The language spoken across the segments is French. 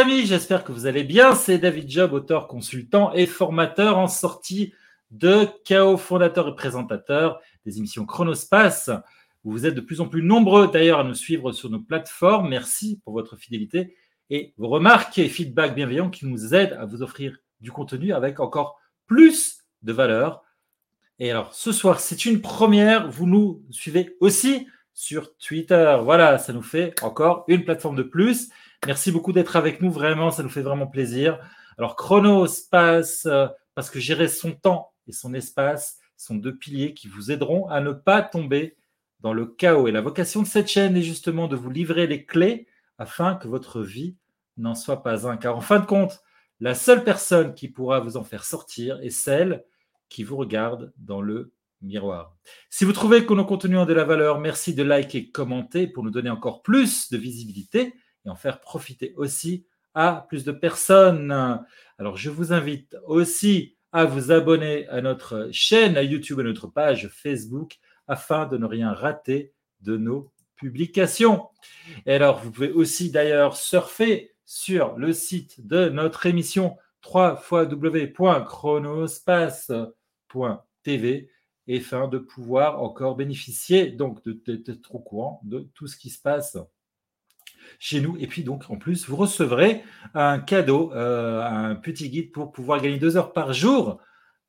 amis, j'espère que vous allez bien. C'est David Job, auteur, consultant et formateur en sortie de Chaos, fondateur et présentateur des émissions Chronospace. Vous êtes de plus en plus nombreux d'ailleurs à nous suivre sur nos plateformes. Merci pour votre fidélité et vos remarques et feedbacks bienveillants qui nous aident à vous offrir du contenu avec encore plus de valeur. Et alors, ce soir, c'est une première. Vous nous suivez aussi sur Twitter. Voilà, ça nous fait encore une plateforme de plus. Merci beaucoup d'être avec nous, vraiment, ça nous fait vraiment plaisir. Alors, Chronospace, euh, parce que gérer son temps et son espace sont deux piliers qui vous aideront à ne pas tomber dans le chaos. Et la vocation de cette chaîne est justement de vous livrer les clés afin que votre vie n'en soit pas un. Car en fin de compte, la seule personne qui pourra vous en faire sortir est celle qui vous regarde dans le miroir. Si vous trouvez que nos contenus ont de la valeur, merci de liker, commenter pour nous donner encore plus de visibilité et en faire profiter aussi à plus de personnes. Alors, je vous invite aussi à vous abonner à notre chaîne à YouTube et notre page Facebook afin de ne rien rater de nos publications. Et alors, vous pouvez aussi d'ailleurs surfer sur le site de notre émission www.chronospace.tv afin de pouvoir encore bénéficier donc d'être au courant de tout ce qui se passe chez nous. Et puis donc en plus, vous recevrez un cadeau, euh, un petit guide pour pouvoir gagner deux heures par jour,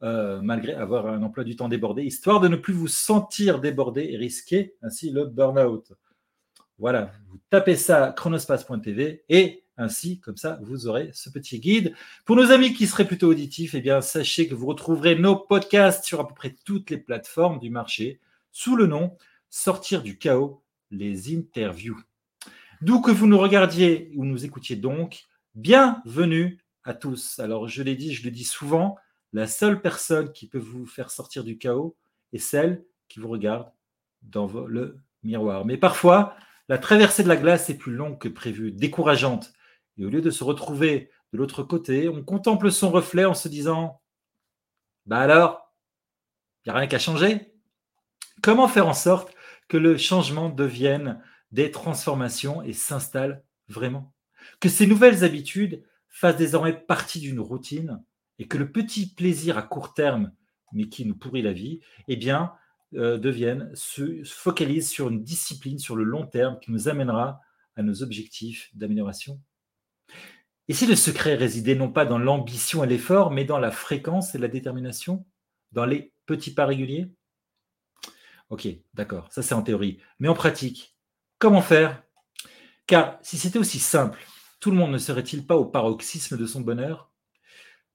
euh, malgré avoir un emploi du temps débordé, histoire de ne plus vous sentir débordé et risquer ainsi le burn-out. Voilà, vous tapez ça chronospace.tv et ainsi, comme ça, vous aurez ce petit guide. Pour nos amis qui seraient plutôt auditifs, eh bien, sachez que vous retrouverez nos podcasts sur à peu près toutes les plateformes du marché sous le nom Sortir du chaos, les interviews. D'où que vous nous regardiez ou nous écoutiez donc, bienvenue à tous. Alors, je l'ai dit, je le dis souvent, la seule personne qui peut vous faire sortir du chaos est celle qui vous regarde dans le miroir. Mais parfois, la traversée de la glace est plus longue que prévu, décourageante. Et au lieu de se retrouver de l'autre côté, on contemple son reflet en se disant Bah alors, il n'y a rien qu'à changer Comment faire en sorte que le changement devienne des transformations et s'installe vraiment. Que ces nouvelles habitudes fassent désormais partie d'une routine et que le petit plaisir à court terme, mais qui nous pourrit la vie, eh bien, euh, devienne, se focalise sur une discipline sur le long terme qui nous amènera à nos objectifs d'amélioration. Et si le secret résidait non pas dans l'ambition et l'effort, mais dans la fréquence et la détermination, dans les petits pas réguliers? Ok, d'accord, ça c'est en théorie. Mais en pratique, comment faire? Car si c'était aussi simple, tout le monde ne serait-il pas au paroxysme de son bonheur?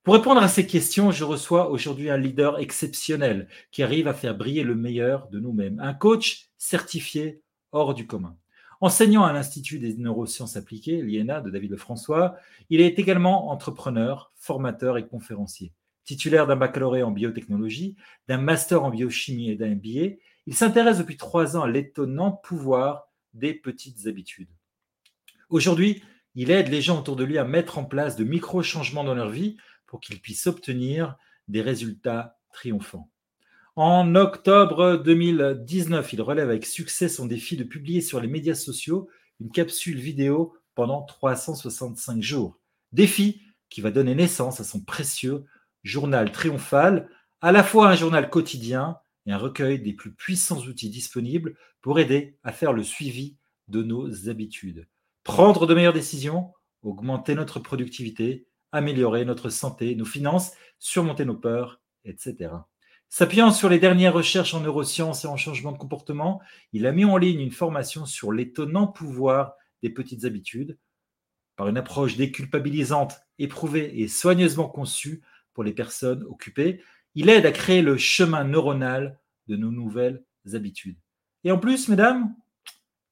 Pour répondre à ces questions, je reçois aujourd'hui un leader exceptionnel qui arrive à faire briller le meilleur de nous-mêmes, un coach certifié hors du commun. Enseignant à l'Institut des neurosciences appliquées, l'INA de David Lefrançois, il est également entrepreneur, formateur et conférencier. Titulaire d'un baccalauréat en biotechnologie, d'un master en biochimie et d'un MBA, il s'intéresse depuis trois ans à l'étonnant pouvoir des petites habitudes. Aujourd'hui, il aide les gens autour de lui à mettre en place de micro-changements dans leur vie pour qu'ils puissent obtenir des résultats triomphants. En octobre 2019, il relève avec succès son défi de publier sur les médias sociaux une capsule vidéo pendant 365 jours. Défi qui va donner naissance à son précieux journal triomphal, à la fois un journal quotidien et un recueil des plus puissants outils disponibles pour aider à faire le suivi de nos habitudes. Prendre de meilleures décisions, augmenter notre productivité, améliorer notre santé, nos finances, surmonter nos peurs, etc. S'appuyant sur les dernières recherches en neurosciences et en changement de comportement, il a mis en ligne une formation sur l'étonnant pouvoir des petites habitudes, par une approche déculpabilisante, éprouvée et soigneusement conçue pour les personnes occupées. Il aide à créer le chemin neuronal de nos nouvelles habitudes. Et en plus, mesdames,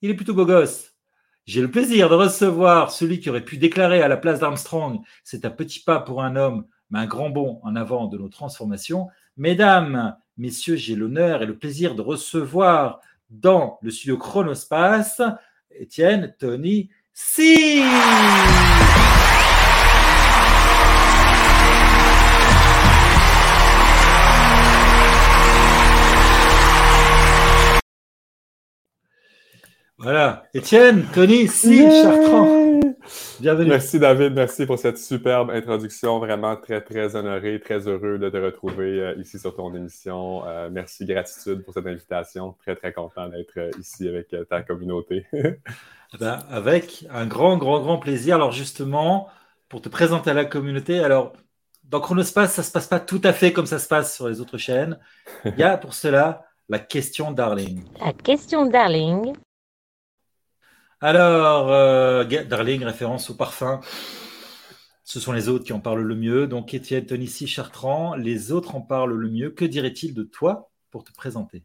il est plutôt beau gosse. J'ai le plaisir de recevoir celui qui aurait pu déclarer à la place d'Armstrong c'est un petit pas pour un homme, mais un grand bond en avant de nos transformations. Mesdames, messieurs, j'ai l'honneur et le plaisir de recevoir dans le studio Chronospace Étienne, Tony, si. Voilà. Étienne, Tony, si, Chartrand. Bienvenue. Merci David, merci pour cette superbe introduction. Vraiment très, très honoré, très heureux de te retrouver euh, ici sur ton émission. Euh, merci, gratitude pour cette invitation. Très, très content d'être euh, ici avec ta communauté. Eh ben, avec un grand, grand, grand plaisir. Alors justement, pour te présenter à la communauté, alors dans Chronospace, ça ne se passe pas tout à fait comme ça se passe sur les autres chaînes. Il y a pour cela la question Darling. La question Darling. Alors, euh, Darling, référence au parfum. Ce sont les autres qui en parlent le mieux. Donc, Étienne, Tonici, Chartrand, les autres en parlent le mieux. Que dirait-il de toi pour te présenter?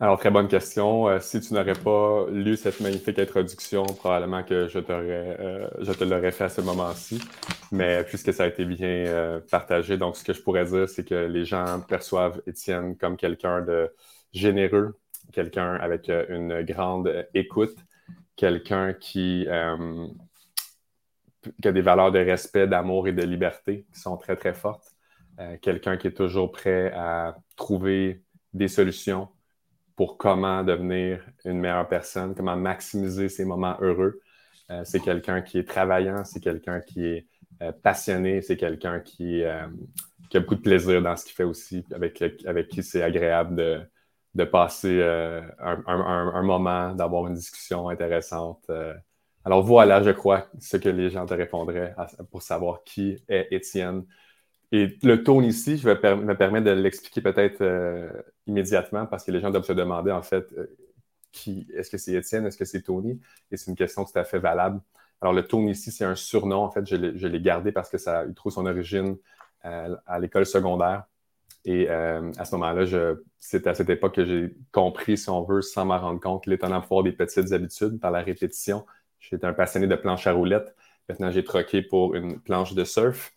Alors, très bonne question. Euh, si tu n'aurais pas lu cette magnifique introduction, probablement que je, euh, je te l'aurais fait à ce moment-ci. Mais puisque ça a été bien partagé, donc ce que je pourrais dire, c'est que les gens perçoivent Étienne comme quelqu'un de généreux, quelqu'un avec euh, une grande écoute, quelqu'un qui, euh, qui, a des valeurs de respect, d'amour et de liberté qui sont très, très fortes. Euh, quelqu'un qui est toujours prêt à trouver des solutions pour comment devenir une meilleure personne, comment maximiser ses moments heureux. c'est quelqu'un qui est travaillant, c'est quelqu'un qui est passionné, c'est quelqu'un qui, qui, a beaucoup de plaisir dans ce qu'il fait aussi, avec, avec qui c'est agréable de, de passer euh, un, moment, d'avoir une discussion intéressante. Euh. Alors voilà, je crois, ce que les gens te répondraient pour savoir qui est Étienne. Et le tone ici, je vais me permettre de l'expliquer peut-être euh, immédiatement parce que les gens doivent se demander en fait qui est-ce que c'est Étienne, est-ce que c'est Tony? Et c'est une question tout à fait valable. Alors le tone ici, c'est un surnom. En fait, je l'ai gardé parce que ça trouve son origine à l'école secondaire. Et euh, à ce moment-là, c'est à cette époque que j'ai compris, si on veut, sans m'en rendre compte, l'étonnant pouvoir des petites habitudes par la répétition. J'étais un passionné de planche à roulettes. Maintenant, j'ai troqué pour une planche de surf.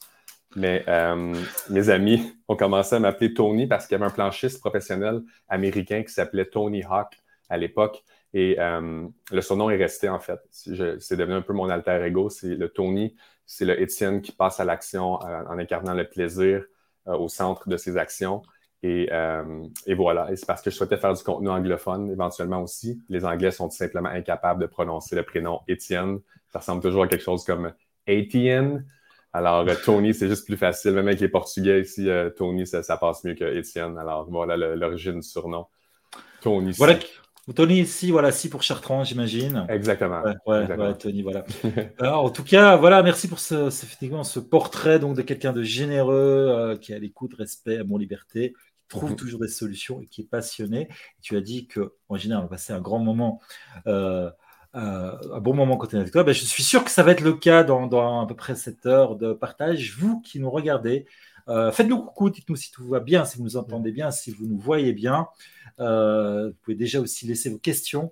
Mais euh, mes amis ont commencé à m'appeler Tony parce qu'il y avait un planchiste professionnel américain qui s'appelait Tony Hawk à l'époque. Et euh, le surnom est resté, en fait. C'est devenu un peu mon alter ego. C'est le Tony, c'est le Étienne qui passe à l'action en incarnant le plaisir, euh, au centre de ses actions. Euh, et, voilà. Et c'est parce que je souhaitais faire du contenu anglophone éventuellement aussi. Les Anglais sont tout simplement incapables de prononcer le prénom Étienne. Ça ressemble toujours à quelque chose comme Etienne. Alors, euh, Tony, c'est juste plus facile. Même avec les Portugais ici, Tony, ça, passe mieux que Étienne. Alors, voilà l'origine du surnom. Tony. Voilà, Tony, ici, voilà, si pour Chartrand, j'imagine. Exactement. Ouais, Tony, voilà. Alors, en tout cas, voilà, merci pour ce, portrait donc, de quelqu'un de généreux, euh, qui a l'écoute, respect, amour, liberté, qui trouve mhm. toujours des solutions et qui est passionné. tu as dit qu'en général, on va passer un grand moment. Euh, euh, un bon moment côté avec toi. Ben, je suis sûr que ça va être le cas dans, dans, à peu près cette heure de partage. Vous qui nous regardez, faites-nous coucou, dites-nous si tout va bien, si vous nous entendez bien, si vous nous voyez bien. Euh, vous pouvez déjà aussi laisser vos questions.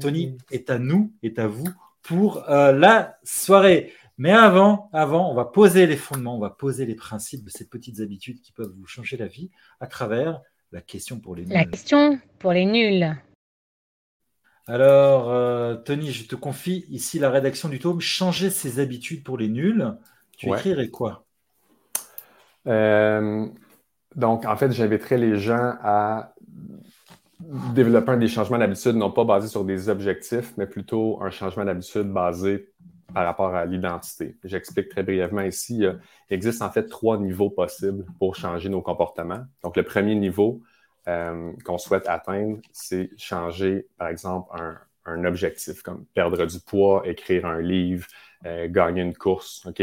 Tony est à nous, est à vous pour euh, la soirée. Mais avant, avant, on va poser les fondements, on va poser les principes de ces petites habitudes qui peuvent vous changer la vie à travers la question pour les nuls. La question pour les nuls. Alors, euh, Tony, je te confie ici la rédaction du tome Changer ses habitudes pour les nuls. Tu écrirais quoi? Donc, en fait, j'inviterais les gens à développer des changements d'habitude non pas basés sur des objectifs, mais plutôt un changement d'habitude basé par rapport à l'identité. J'explique très brièvement ici. Il existe en fait trois niveaux possibles pour changer nos comportements. Donc, le premier niveau euh, qu'on souhaite atteindre, c'est changer, par exemple, un, objectif comme perdre du poids, écrire un livre, euh, gagner une course. OK?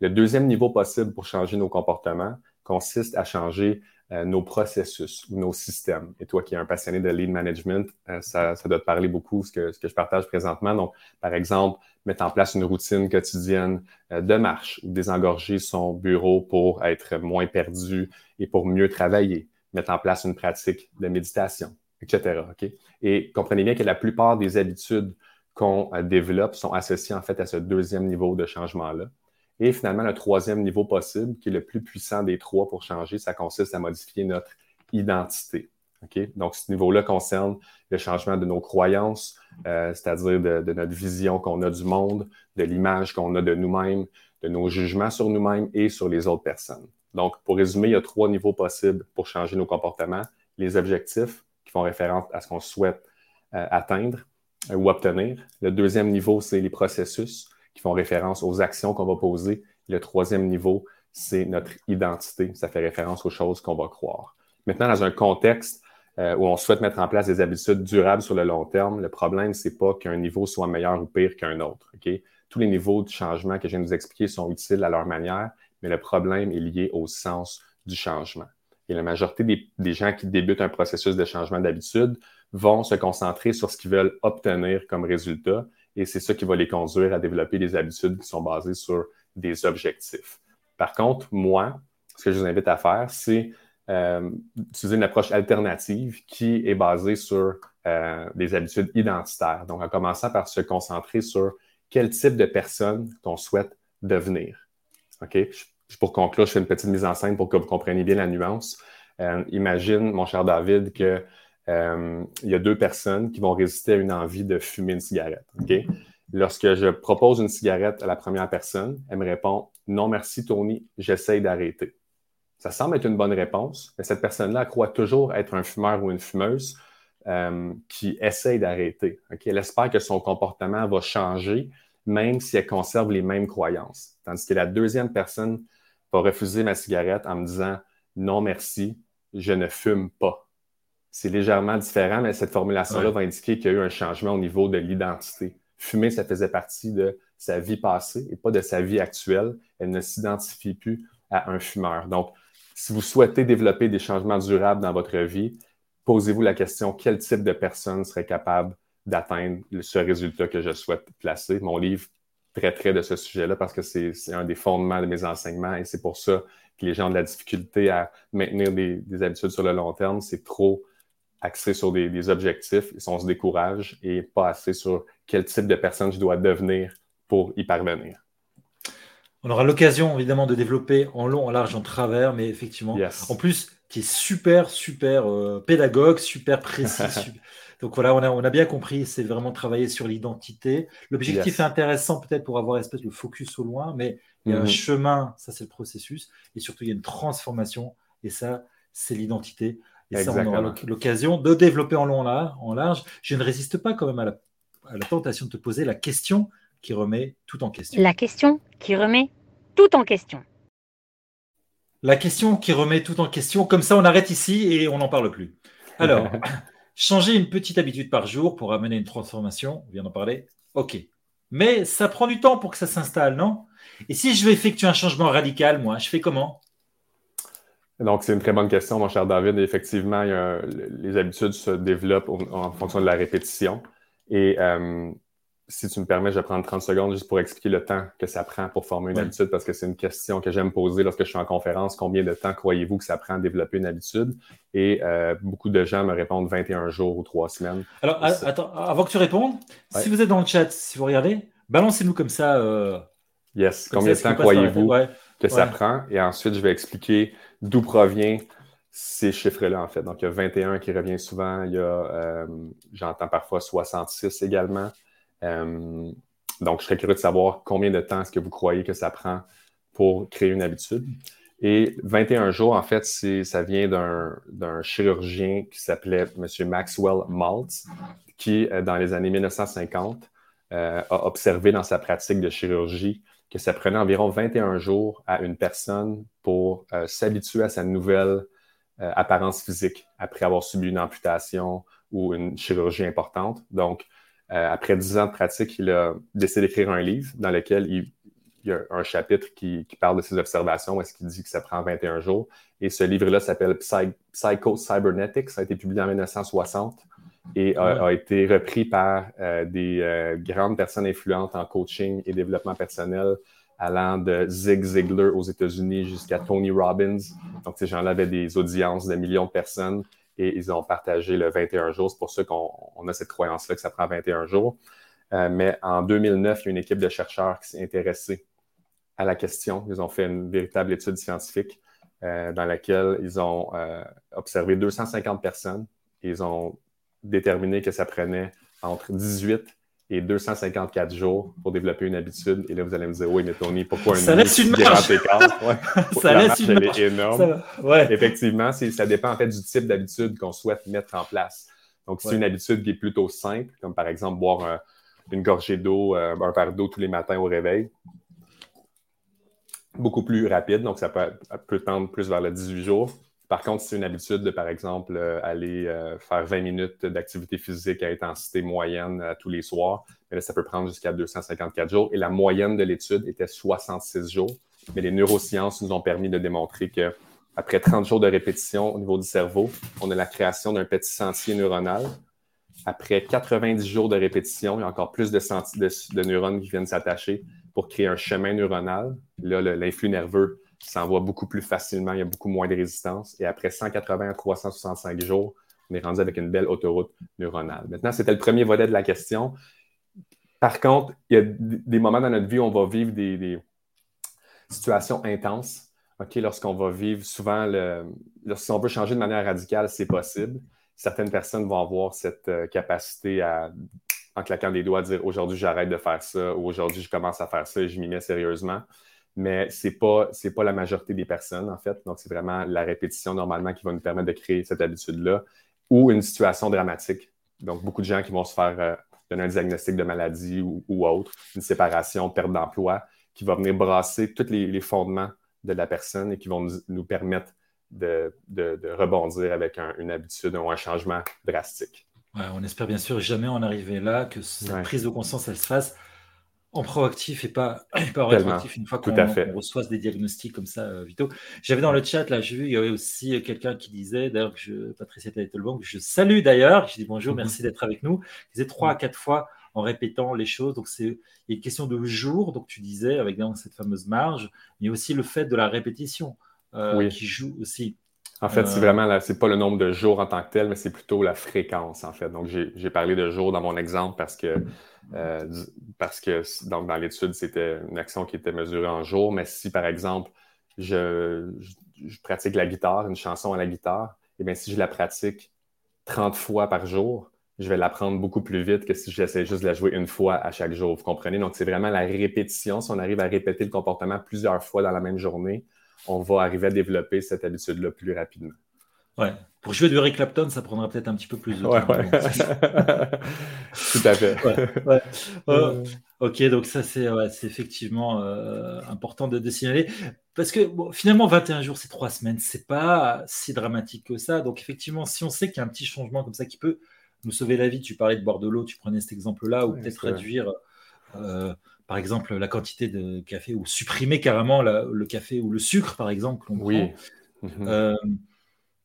Le deuxième niveau possible pour changer nos comportements consiste à changer euh, nos processus ou nos systèmes. Et toi qui es un passionné de lead management, euh, ça, ça, doit te parler beaucoup ce que, ce que je partage présentement. Donc, par exemple, mettre en place une routine quotidienne euh, de marche ou désengorger son bureau pour être moins perdu et pour mieux travailler. Mettre en place une pratique de méditation, etc. Et comprenez bien que la plupart des habitudes qu'on développe sont associées en fait à ce deuxième niveau de changement-là. Et finalement, le troisième niveau possible, qui est le plus puissant des trois pour changer, ça consiste à modifier notre identité. Donc, ce niveau-là concerne le changement de nos croyances, euh, c'est-à-dire de, notre vision qu'on a du monde, de l'image qu'on a de nous-mêmes, de nos jugements sur nous-mêmes et sur les autres personnes. Donc, pour résumer, il y a trois niveaux possibles pour changer nos comportements. Les objectifs, qui font référence à ce qu'on souhaite euh, atteindre. ou obtenir. Le deuxième niveau, c'est les processus font référence aux actions qu'on va poser. Le troisième niveau, c'est notre identité. Ça fait référence aux choses qu'on va croire. Maintenant, dans un contexte euh, où on souhaite mettre en place des habitudes durables sur le long terme, le problème, c'est pas qu'un niveau soit meilleur ou pire qu'un autre. Tous les niveaux de changement que je viens de vous expliquer sont utiles à leur manière, mais le problème est lié au sens du changement. Et la majorité des, gens qui débutent un processus de changement d'habitude vont se concentrer sur ce qu'ils veulent obtenir comme résultat, et c'est ça qui va les conduire à développer des habitudes qui sont basées sur des objectifs. Par contre, moi, ce que je vous invite à faire, c'est euh, utiliser une approche alternative qui est basée sur euh, des habitudes identitaires. Donc, en commençant par se concentrer sur quel type de personne qu'on souhaite devenir. OK? Pour conclure, je fais une petite mise en scène pour que vous compreniez bien la nuance. Euh, imagine, mon cher David, qu'il y a deux personnes qui vont résister à une envie de fumer une cigarette. Lorsque je propose une cigarette à la première personne, elle me répond Non, merci, Tony, j'essaye d'arrêter. Ça semble être une bonne réponse, mais cette personne-là croit toujours être un fumeur ou une fumeuse euh, qui essaye d'arrêter. Elle espère que son comportement va changer, même si elle conserve les mêmes croyances. Tandis que la deuxième personne va refuser ma cigarette en me disant non merci, je ne fume pas. C'est légèrement différent, mais cette formulation-là va indiquer qu'il y a eu un changement au niveau de l'identité. Fumer, ça faisait partie de sa vie passée et pas de sa vie actuelle. Elle ne s'identifie plus à un fumeur. Donc, si vous souhaitez développer des changements durables dans votre vie, posez-vous la question quel type de personne serait capable d'atteindre ce résultat que je souhaite placer? Mon livre traiterait de ce sujet-là parce que c'est un des fondements de mes enseignements et c'est pour ça que les gens ont de la difficulté à maintenir des, habitudes sur le long terme. C'est trop axé sur des, des objectifs, on se décourage et pas assez sur quel type de personne je dois devenir pour y parvenir. On aura l'occasion, évidemment, de développer en long, en large, en travers, mais effectivement, en plus, qui est super, super euh, pédagogue, super précis. Donc voilà, on a, on a bien compris, c'est vraiment travailler sur l'identité. L'objectif est intéressant peut-être pour avoir espèce de focus au loin, mais il y a un mhm. chemin, ça c'est le processus, et surtout il y a une transformation, et ça c'est l'identité. Et ça, on aura l'occasion de développer en long, en large. Je ne résiste pas quand même à la, à la tentation de te poser la question qui remet tout en question. La question qui remet tout en question. La question qui remet tout en question, comme ça on arrête ici et on n'en parle plus. Alors, changer une petite habitude par jour pour amener une transformation, on vient d'en parler, ok. Mais ça prend du temps pour que ça s'installe, non? Et si je veux effectuer un changement radical, moi, je fais comment? Donc, c'est une très bonne question, mon cher David. effectivement, les habitudes se développent en, fonction de la répétition. Et euh, si tu me permets, je vais prendre 30 secondes juste pour expliquer le temps que ça prend pour former une habitude, parce que c'est une question que j'aime poser lorsque je suis en conférence. Combien de temps croyez-vous que ça prend à développer une habitude? Et euh, beaucoup de gens me répondent 21 jours ou 3 semaines. Alors, attends, avant que tu répondes, si vous êtes dans le chat, si vous regardez, balancez-nous comme ça. Euh, yes, combien de temps croyez-vous que ça prend? Et ensuite, je vais expliquer d'où provient ces chiffres-là, en fait. Donc, il y a 21 qui revient souvent. Il y a, euh, j'entends parfois 66 également. Euh, donc, je serais curieux de savoir combien de temps est-ce que vous croyez que ça prend pour créer une habitude. Et 21 jours, en fait, ça vient d'un chirurgien qui s'appelait M. Maxwell Maltz, qui, euh, dans les années 1950, euh, a observé dans sa pratique de chirurgie que ça prenait environ 21 jours à une personne pour s'habituer à sa nouvelle apparence physique après avoir subi une amputation ou une chirurgie importante. Donc, euh, après dix ans de pratique, il a décidé d'écrire un livre dans lequel il, y a un chapitre qui, parle de ses observations, est-ce qu'il dit que ça prend 21 jours. Et ce livre-là s'appelle Psycho Cybernetics, ça a été publié en 1960 et a, été repris par euh, des euh, grandes personnes influentes en coaching et développement personnel, allant de Zig Ziglar aux États-Unis jusqu'à Tony Robbins. Donc, ces gens-là avaient des audiences de millions de personnes et ils ont partagé le 21 jours. C'est pour ça qu'on a cette croyance-là que ça prend 21 jours. Euh, mais en 2009, il y a une équipe de chercheurs qui s'est intéressée à la question. Ils ont fait une véritable étude scientifique euh, dans laquelle ils ont euh, observé 250 personnes. Ils ont déterminé que ça prenait entre 18 et 254 jours pour développer une habitude. Et là, vous allez me dire, oui, mais Tony, pourquoi une Ça laisse une ça laisse une énorme. Ouais. Effectivement, ça dépend en fait du type d'habitude qu'on souhaite mettre en place. Donc, c'est une habitude qui est plutôt simple, comme par exemple boire une gorgée d'eau, un verre d'eau tous les matins au réveil. Beaucoup plus rapide, donc ça peut, peut tendre plus vers le 18 jours. Par contre, c'est une habitude de, par exemple, euh, aller euh, faire 20 minutes d'activité physique à intensité moyenne euh, tous les soirs. Mais là, ça peut prendre jusqu'à 254 jours. Et la moyenne de l'étude était 66 jours. Mais les neurosciences nous ont permis de démontrer que après 30 jours de répétition au niveau du cerveau, on a la création d'un petit sentier neuronal. Après 90 jours de répétition, il y a encore plus de, de neurones qui viennent s'attacher pour créer un chemin neuronal. Là, l'influx nerveux s'envoie beaucoup plus facilement, il y a beaucoup moins de résistance. Et après 180 à 365 jours, on est rendu avec une belle autoroute neuronale. Maintenant, c'était le premier volet de la question. Par contre, il y a des moments dans notre vie où on va vivre des, situations intenses. Lorsqu'on va vivre souvent, le, lorsqu'on veut changer de manière radicale, c'est possible. Certaines personnes vont avoir cette euh, capacité à, en claquant des doigts, dire aujourd'hui j'arrête de faire ça ou aujourd'hui je commence à faire ça et je m'y mets sérieusement mais ce n'est pas, pas la majorité des personnes, en fait. Donc, c'est vraiment la répétition normalement qui va nous permettre de créer cette habitude-là ou une situation dramatique. Donc, beaucoup de gens qui vont se faire euh, donner un diagnostic de maladie ou, autre, une séparation, perte d'emploi, qui va venir brasser tous les, fondements de la personne et qui vont nous, permettre de, rebondir avec une habitude ou un changement drastique. on espère bien sûr jamais en arriver là, que cette prise de conscience, elle se fasse en proactif et pas, pas en rétroactif une fois qu'on reçoit des diagnostics comme ça, euh, Vito. J'avais dans le chat, là, j'ai vu, il y avait aussi euh, quelqu'un qui disait, d'ailleurs, que je, Patricia Taitelbank, je salue d'ailleurs, je dis bonjour, merci d'être avec nous. Il disait trois à quatre fois en répétant les choses. Donc, c'est une question de jour, donc tu disais, avec cette fameuse marge, mais aussi le fait de la répétition euh, qui joue aussi. En fait, c'est vraiment, c'est pas le nombre de jours en tant que tel, mais c'est plutôt la fréquence, en fait. Donc, j'ai parlé de jours dans mon exemple parce que euh, parce que donc, dans l'étude, c'était une action qui était mesurée en jours. Mais si, par exemple, je, pratique la guitare, une chanson à la guitare, et eh bien si je la pratique 30 fois par jour, je vais l'apprendre beaucoup plus vite que si j'essaie juste de la jouer une fois à chaque jour. Vous comprenez? Donc, c'est vraiment la répétition. Si on arrive à répéter le comportement plusieurs fois dans la même journée, on va arriver à développer cette habitude-là plus rapidement. Ouais. Pour jouer du Eric Clapton, ça prendra peut-être un petit peu plus de temps. Ouais, ouais. Tout à fait. Euh, ok, donc ça, c'est effectivement euh, important de, signaler. Parce que finalement, 21 jours, c'est trois semaines. C'est pas si dramatique que ça. Donc, effectivement, si on sait qu'il y a un petit changement comme ça qui peut nous sauver la vie, tu parlais de boire de l'eau, tu prenais cet exemple-là, ou peut-être réduire. Euh, par exemple, la quantité de café ou supprimer carrément le café ou le sucre, par exemple. Oui. Prend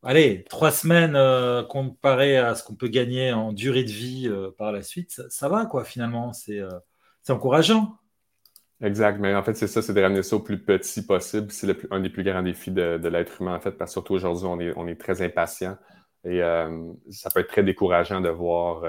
allez, trois semaines euh, comparé à ce qu'on peut gagner en durée de vie euh, par la suite, ça, va, quoi, finalement. Euh, c'est encourageant. Exact, mais en fait, c'est ça, c'est de ramener ça au plus petit possible. C'est un des plus grands défis de, l'être humain, en fait, parce que surtout aujourd'hui, on est, on est très impatient et ça peut être très décourageant de voir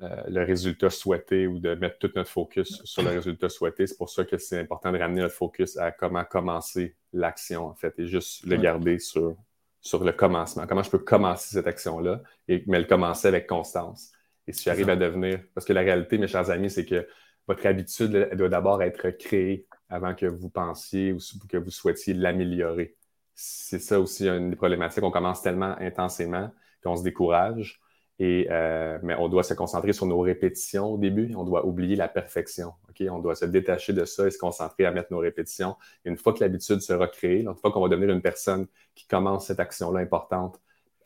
le résultat souhaité ou de mettre tout notre focus sur le résultat souhaité. C'est pour ça que c'est important de ramener notre focus à comment commencer l'action, en fait, et juste le garder sur sur le commencement. Comment je peux commencer cette action-là, mais le commencer avec constance. Et si j'arrive à devenir. Parce que la réalité, mes chers amis, c'est que votre habitude elle doit d'abord être créée avant que vous pensiez ou que vous souhaitiez l'améliorer. C'est ça aussi une des problématiques. On commence tellement intensément qu'on se décourage. Et, euh, mais on doit se concentrer sur nos répétitions au début. On doit oublier la perfection. On doit se détacher de ça et se concentrer à mettre nos répétitions. une fois que l'habitude sera créée, une fois qu'on va devenir une personne qui commence cette action-là importante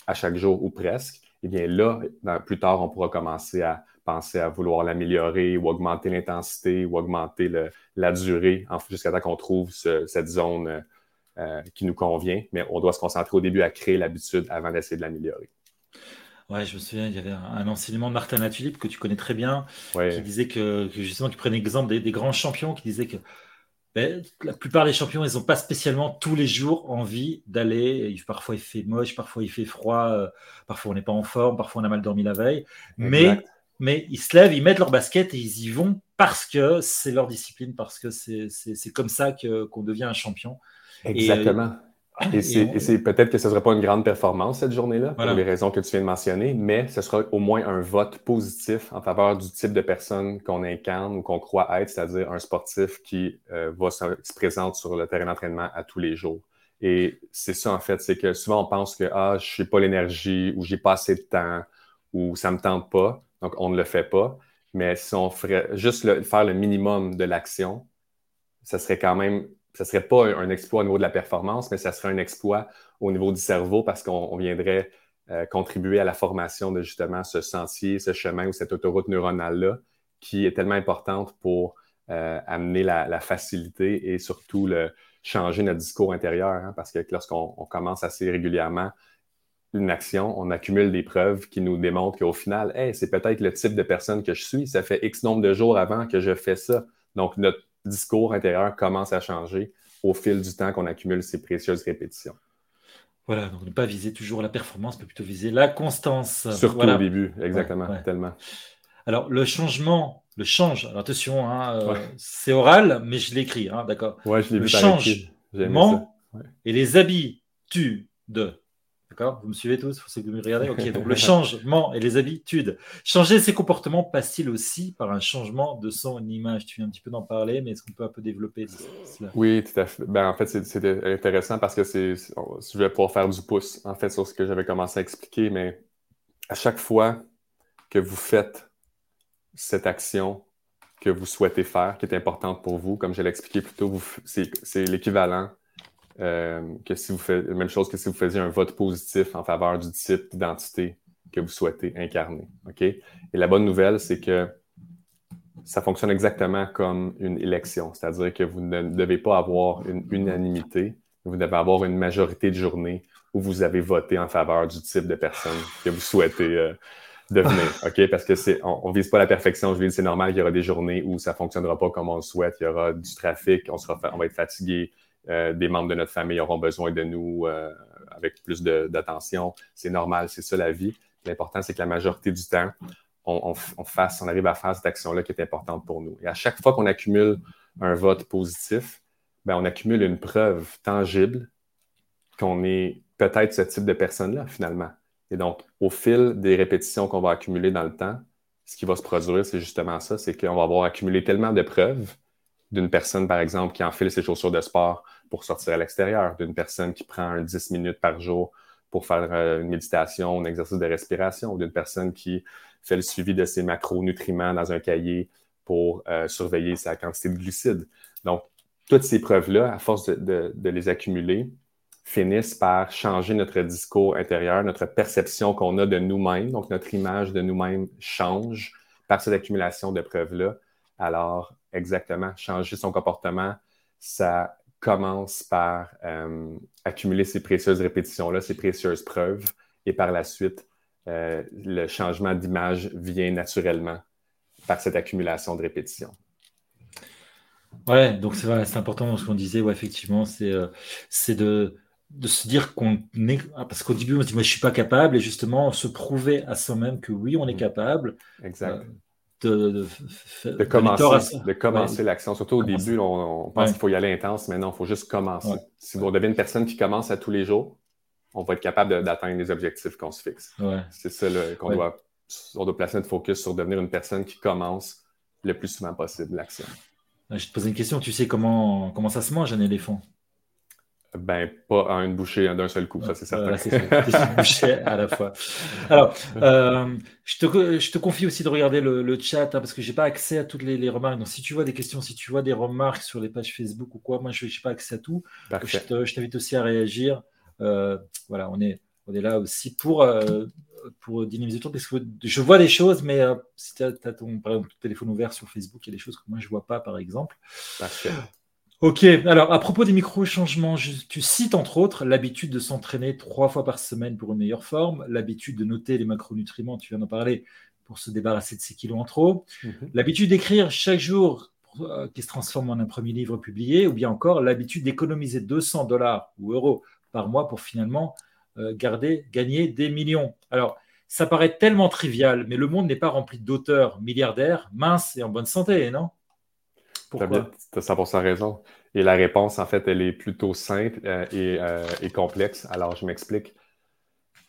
à chaque jour ou presque, eh bien là, plus tard, on pourra commencer à penser à vouloir l'améliorer ou augmenter l'intensité ou augmenter la durée jusqu'à temps qu'on trouve cette zone euh, qui nous convient. Mais on doit se concentrer au début à créer l'habitude avant d'essayer de l'améliorer. Ouais, je me souviens, il y avait un, enseignement de Martin Latulippe que tu connais très bien, qui disait que, justement, qui prenait l'exemple des, grands champions, qui disait que ben, la plupart des champions, ils n'ont pas spécialement tous les jours envie d'aller. Parfois, il fait moche, parfois, il fait froid, euh, parfois, on n'est pas en forme, parfois, on a mal dormi la veille. Mais, mais ils se lèvent, ils mettent leur basket et ils y vont parce que c'est leur discipline, parce que c'est comme ça qu'on devient un champion. Exactement. Et c'est peut-être que ce ne sera pas une grande performance cette journée-là, pour les raisons que tu viens de mentionner, mais ce sera au moins un vote positif en faveur du type de personne qu'on incarne ou qu'on croit être, c'est-à-dire un sportif qui euh, va se, présente sur le terrain d'entraînement à tous les jours. Et c'est ça, en fait, c'est que souvent on pense que ah, je n'ai pas l'énergie ou j'ai pas assez de temps ou ça ne me tente pas, donc on ne le fait pas. Mais si on ferait juste faire le minimum de l'action, ça serait quand même, ça serait pas un, exploit au niveau de la performance, mais ça serait un exploit au niveau du cerveau parce qu'on viendrait euh, contribuer à la formation de justement ce sentier, ce chemin ou cette autoroute neuronale-là qui est tellement importante pour euh, amener la, facilité et surtout le, changer notre discours intérieur. Hein, parce que lorsqu'on commence assez régulièrement une action, on accumule des preuves qui nous démontrent qu'au final, c'est peut-être le type de personne que je suis. Ça fait X nombre de jours avant que je fais ça. Donc, notre discours intérieur commence à changer au fil du temps qu'on accumule ces précieuses répétitions. Voilà, donc ne pas viser toujours la performance, mais plutôt viser la constance. Surtout au début, exactement, tellement. Alors, le changement, le change, alors attention, hein, euh, c'est oral, mais je l'écris, hein, d'accord. Ouais, je l'ai Le changement et les habitudes D'accord? Vous me suivez tous Vous que vous me regardez Ok, donc le changement et les habitudes. Changer ses comportements passe-t-il aussi par un changement de son image? Tu viens un petit peu d'en parler, mais est-ce qu'on peut un peu développer cela? Oui, tout à fait. Ben, en fait, c'était intéressant parce que c'est, je vais pouvoir faire du pouce, en fait, sur ce que j'avais commencé à expliquer, mais à chaque fois que vous faites cette action que vous souhaitez faire, qui est importante pour vous, comme je l'ai expliqué plus tôt, c'est l'équivalent que si vous faites même chose que si vous faisiez un vote positif en faveur du type d'identité que vous souhaitez incarner. OK? Et la bonne nouvelle, c'est que ça fonctionne exactement comme une élection, c'est-à-dire que vous ne devez pas avoir une unanimité, vous devez avoir une majorité de journée où vous avez voté en faveur du type de personne que vous souhaitez euh, devenir. OK? Parce que c'est, on, ne vise pas la perfection. Je veux dire, c'est normal qu'il y aura des journées où ça fonctionnera pas comme on le souhaite. Il y aura du trafic, on, sera, on va être fatigué, euh, des membres de notre famille auront besoin de nous euh, avec plus d'attention. C'est normal, c'est ça la vie. L'important, c'est que la majorité du temps, on, fasse, on arrive à faire cette action-là qui est importante pour nous. Et à chaque fois qu'on accumule un vote positif, ben, on accumule une preuve tangible qu'on est peut-être ce type de personne-là, finalement. Et donc, au fil des répétitions qu'on va accumuler dans le temps, ce qui va se produire, c'est justement ça, c'est qu'on va avoir accumulé tellement de preuves d'une personne, par exemple, qui enfile ses chaussures de sport pour sortir à l'extérieur, d'une personne qui prend un 10 minutes par jour pour faire euh, une méditation, un exercice de respiration, d'une personne qui fait le suivi de ses macronutriments dans un cahier pour euh, surveiller sa quantité de glucides. Donc, toutes ces preuves-là, à force de, les accumuler, finissent par changer notre discours intérieur, notre perception qu'on a de nous-mêmes. Donc, notre image de nous-mêmes change par cette accumulation de preuves-là. Alors, exactement, changer son comportement, ça commence par euh, accumuler ces précieuses répétitions-là, ces précieuses preuves, et par la suite, euh, le changement d'image vient naturellement par cette accumulation de répétitions. Ouais, donc c'est important ce qu'on disait, ouais, effectivement, c'est euh, de, de, se dire qu'on est. Ah, parce qu'au début, on se dit, moi, je ne suis pas capable, et justement, se prouver à soi-même que oui, on est mmh. capable. Exact de, commencer, de commencer l'action. Surtout au début, on, pense qu'il faut y aller intense, mais non, il faut juste commencer. Si on devient une personne qui commence à tous les jours, on va être capable d'atteindre les objectifs qu'on se fixe. C'est ça qu'on doit, on doit placer notre focus sur devenir une personne qui commence le plus souvent possible l'action. Je te pose une question, tu sais comment, comment ça se mange un éléphant? Ben, pas en une bouchée d'un seul coup, ça c'est certain. c'est une bouchée à la fois. Alors, euh, je, te, je, te, confie aussi de regarder le, chat, hein, parce que je n'ai pas accès à toutes les, remarques. Donc, si tu vois des questions, si tu vois des remarques sur les pages Facebook ou quoi, moi, je n'ai pas accès à tout. Je t'invite aussi à réagir. Euh, voilà, on est, on est là aussi pour, euh, pour dynamiser le temps, parce que je vois des choses, mais si tu as, ton, par exemple, téléphone ouvert sur Facebook, il y a des choses que moi, je ne vois pas, par exemple. Parfait. Ok, alors à propos des micro-changements, tu cites entre autres l'habitude de s'entraîner trois fois par semaine pour une meilleure forme, l'habitude de noter les macronutriments, tu viens d'en parler, pour se débarrasser de ses kilos en trop, mhm. l'habitude d'écrire chaque jour euh, qui se transforme en un premier livre publié, ou bien encore l'habitude d'économiser 200 dollars ou euros par mois pour finalement euh, garder, gagner des millions. Alors, ça paraît tellement trivial, mais le monde n'est pas rempli d'auteurs milliardaires, minces et en bonne santé, non? Tu as 100% raison. Et la réponse, en fait, elle est plutôt simple euh, euh, et, complexe. Alors, je m'explique.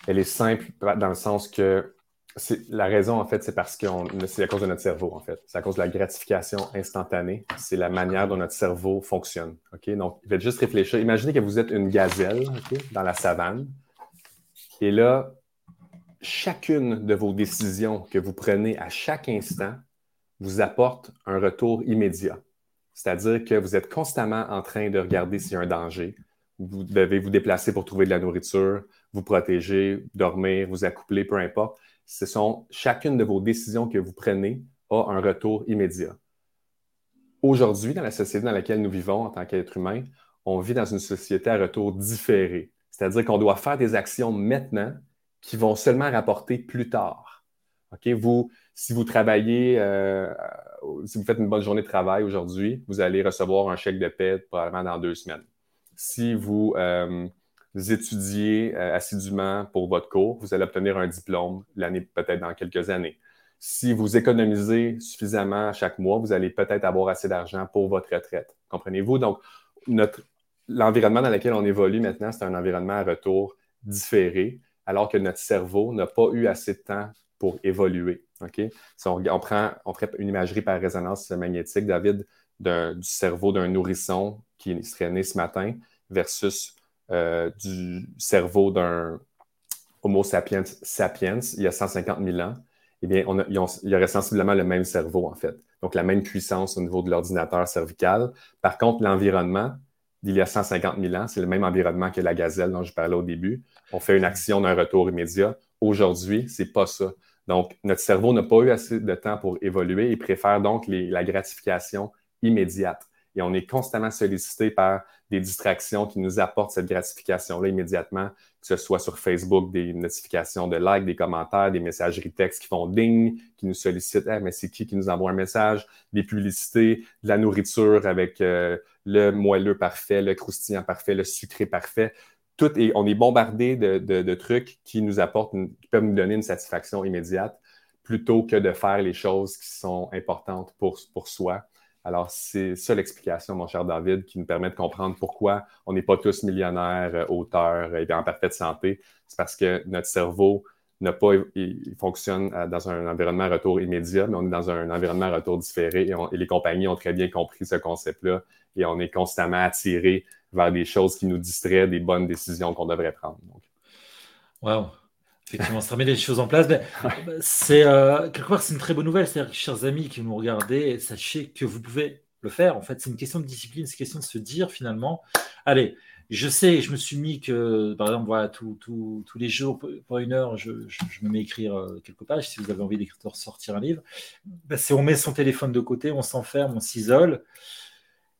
Elle est simple dans le sens que la raison, en fait, c'est parce que c'est à cause de notre cerveau, en fait. C'est à cause de la gratification instantanée. C'est la manière dont notre cerveau fonctionne. OK? Donc, faites juste réfléchir. Imaginez que vous êtes une gazelle dans la savane. Et là, chacune de vos décisions que vous prenez à chaque instant vous apporte un retour immédiat. C'est-à-dire que vous êtes constamment en train de regarder s'il y a un danger. Vous devez vous déplacer pour trouver de la nourriture, vous protéger, dormir, vous accoupler, peu importe. Ce sont chacune de vos décisions que vous prenez a un retour immédiat. Aujourd'hui, dans la société dans laquelle nous vivons en tant qu'être humain, on vit dans une société à retour différé. C'est-à-dire qu'on doit faire des actions maintenant qui vont seulement rapporter plus tard. Vous, si vous travaillez, euh, si vous faites une bonne journée de travail aujourd'hui, vous allez recevoir un chèque de paie probablement dans deux semaines. Si vous, euh, étudiez euh, assidûment pour votre cours, vous allez obtenir un diplôme l'année peut-être dans quelques années. Si vous économisez suffisamment chaque mois, vous allez peut-être avoir assez d'argent pour votre retraite. Comprenez-vous? Donc, l'environnement dans lequel on évolue maintenant, c'est un environnement à retour différé alors que notre cerveau n'a pas eu assez de temps pour évoluer. Si on, prend, on une imagerie par résonance magnétique, David, du cerveau d'un nourrisson qui serait né ce matin versus euh, du cerveau d'un Homo sapiens sapiens il y a 150 000 ans, eh bien, on il y aurait sensiblement le même cerveau, en fait. Donc, la même puissance au niveau de l'ordinateur cervical. Par contre, l'environnement d'il y a 150 000 ans, c'est le même environnement que la gazelle dont je parlais au début. On fait une action d'un retour immédiat. Aujourd'hui, c'est pas ça. Donc, notre cerveau n'a pas eu assez de temps pour évoluer et préfère donc la gratification immédiate. Et on est constamment sollicité par des distractions qui nous apportent cette gratification-là immédiatement, que ce soit sur Facebook, des notifications de likes, des commentaires, des messageries textes qui font ding, qui nous sollicitent. mais c'est qui qui nous envoie un message? Des publicités, de la nourriture avec euh, le moelleux parfait, le croustillant parfait, le sucré parfait tout on est bombardé de, trucs qui nous apportent, qui peuvent nous donner une satisfaction immédiate plutôt que de faire les choses qui sont importantes pour, soi. Alors, c'est ça l'explication, mon cher David, qui nous permet de comprendre pourquoi on n'est pas tous millionnaires, euh, auteurs et en parfaite santé. C'est parce que notre cerveau n'a pas, il, fonctionne euh, dans un environnement retour immédiat, mais on est dans un environnement retour différé et, et les compagnies ont très bien compris ce concept-là et on est constamment attiré vers des choses qui nous distraient des bonnes décisions qu'on devrait prendre. Wow. Effectivement, ça remet les choses en place. c'est euh, quelque part, c'est une très bonne nouvelle. C'est-à-dire, chers amis qui nous regardez, sachez que vous pouvez le faire. En fait, c'est une question de discipline, c'est une question de se dire finalement, allez, je sais, je me suis mis que, par exemple, voilà, tous les jours, pour une heure, je, me mets à écrire euh, quelques pages. Si vous avez envie d'écrire, sortir un livre, ben, c'est on met son téléphone de côté, on s'enferme, on s'isole.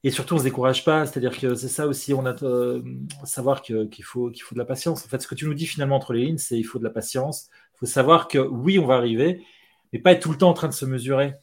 Et surtout, on ne se décourage pas. C'est-à-dire que c'est ça aussi, on a euh, savoir qu'il faut, qu'il faut de la patience. En fait, ce que tu nous dis finalement entre les lignes, c'est il faut de la patience. Il faut savoir que oui, on va arriver, mais pas être tout le temps en train de se mesurer.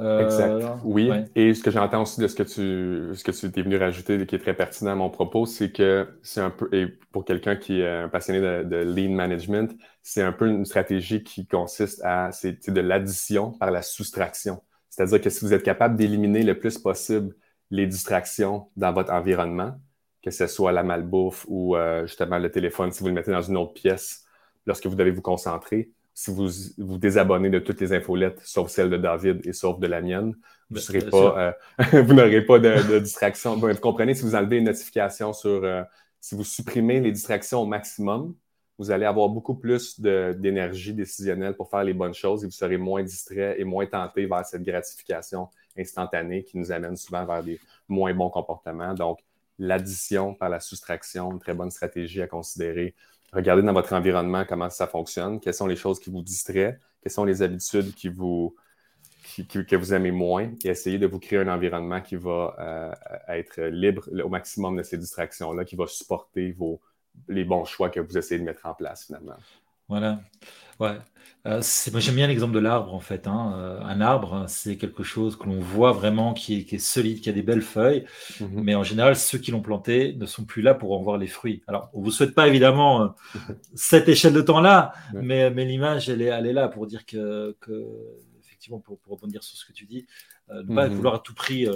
Euh, exact. Oui. Et ce que j'entends aussi de ce que tu ce que tu es venu rajouter, qui est très pertinent à mon propos, c'est que c'est un peu, et pour quelqu'un qui est un passionné de, de lean management, c'est un peu une stratégie qui consiste à, c'est de l'addition par la soustraction. C'est-à-dire que si vous êtes capable d'éliminer le plus possible les distractions dans votre environnement, que ce soit la malbouffe ou euh, justement le téléphone, si vous le mettez dans une autre pièce lorsque vous devez vous concentrer, si vous vous désabonnez de toutes les infolettes, sauf celle de David et sauf de la mienne, vous ben, pas, euh, vous n'aurez pas de, distraction. vous comprenez, si vous enlevez une notification sur, euh, si vous supprimez les distractions au maximum, vous allez avoir beaucoup plus d'énergie décisionnelle pour faire les bonnes choses et vous serez moins distrait et moins tenté vers cette gratification instantanée qui nous amène souvent vers des moins bons comportements. Donc, l'addition par la soustraction, une très bonne stratégie à considérer. Regardez dans votre environnement comment ça fonctionne, quelles sont les choses qui vous distraient, quelles sont les habitudes qui vous, que vous aimez moins? Et essayez de vous créer un environnement qui va euh, être libre au maximum de ces distractions-là, qui va supporter vos, les bons choix que vous essayez de mettre en place finalement. Voilà. Ouais. Euh, moi, j'aime bien l'exemple de l'arbre, en fait. Hein. Euh, un arbre, c'est quelque chose que l'on voit vraiment qui est, solide, qui a des belles feuilles. Mhm. Mais en général, ceux qui l'ont planté ne sont plus là pour en voir les fruits. Alors, on ne vous souhaite pas évidemment euh, cette échelle de temps-là, mais, mais l'image, elle est, elle est là pour dire que, effectivement, pour, pour, rebondir sur ce que tu dis, ne pas mhm. vouloir à tout prix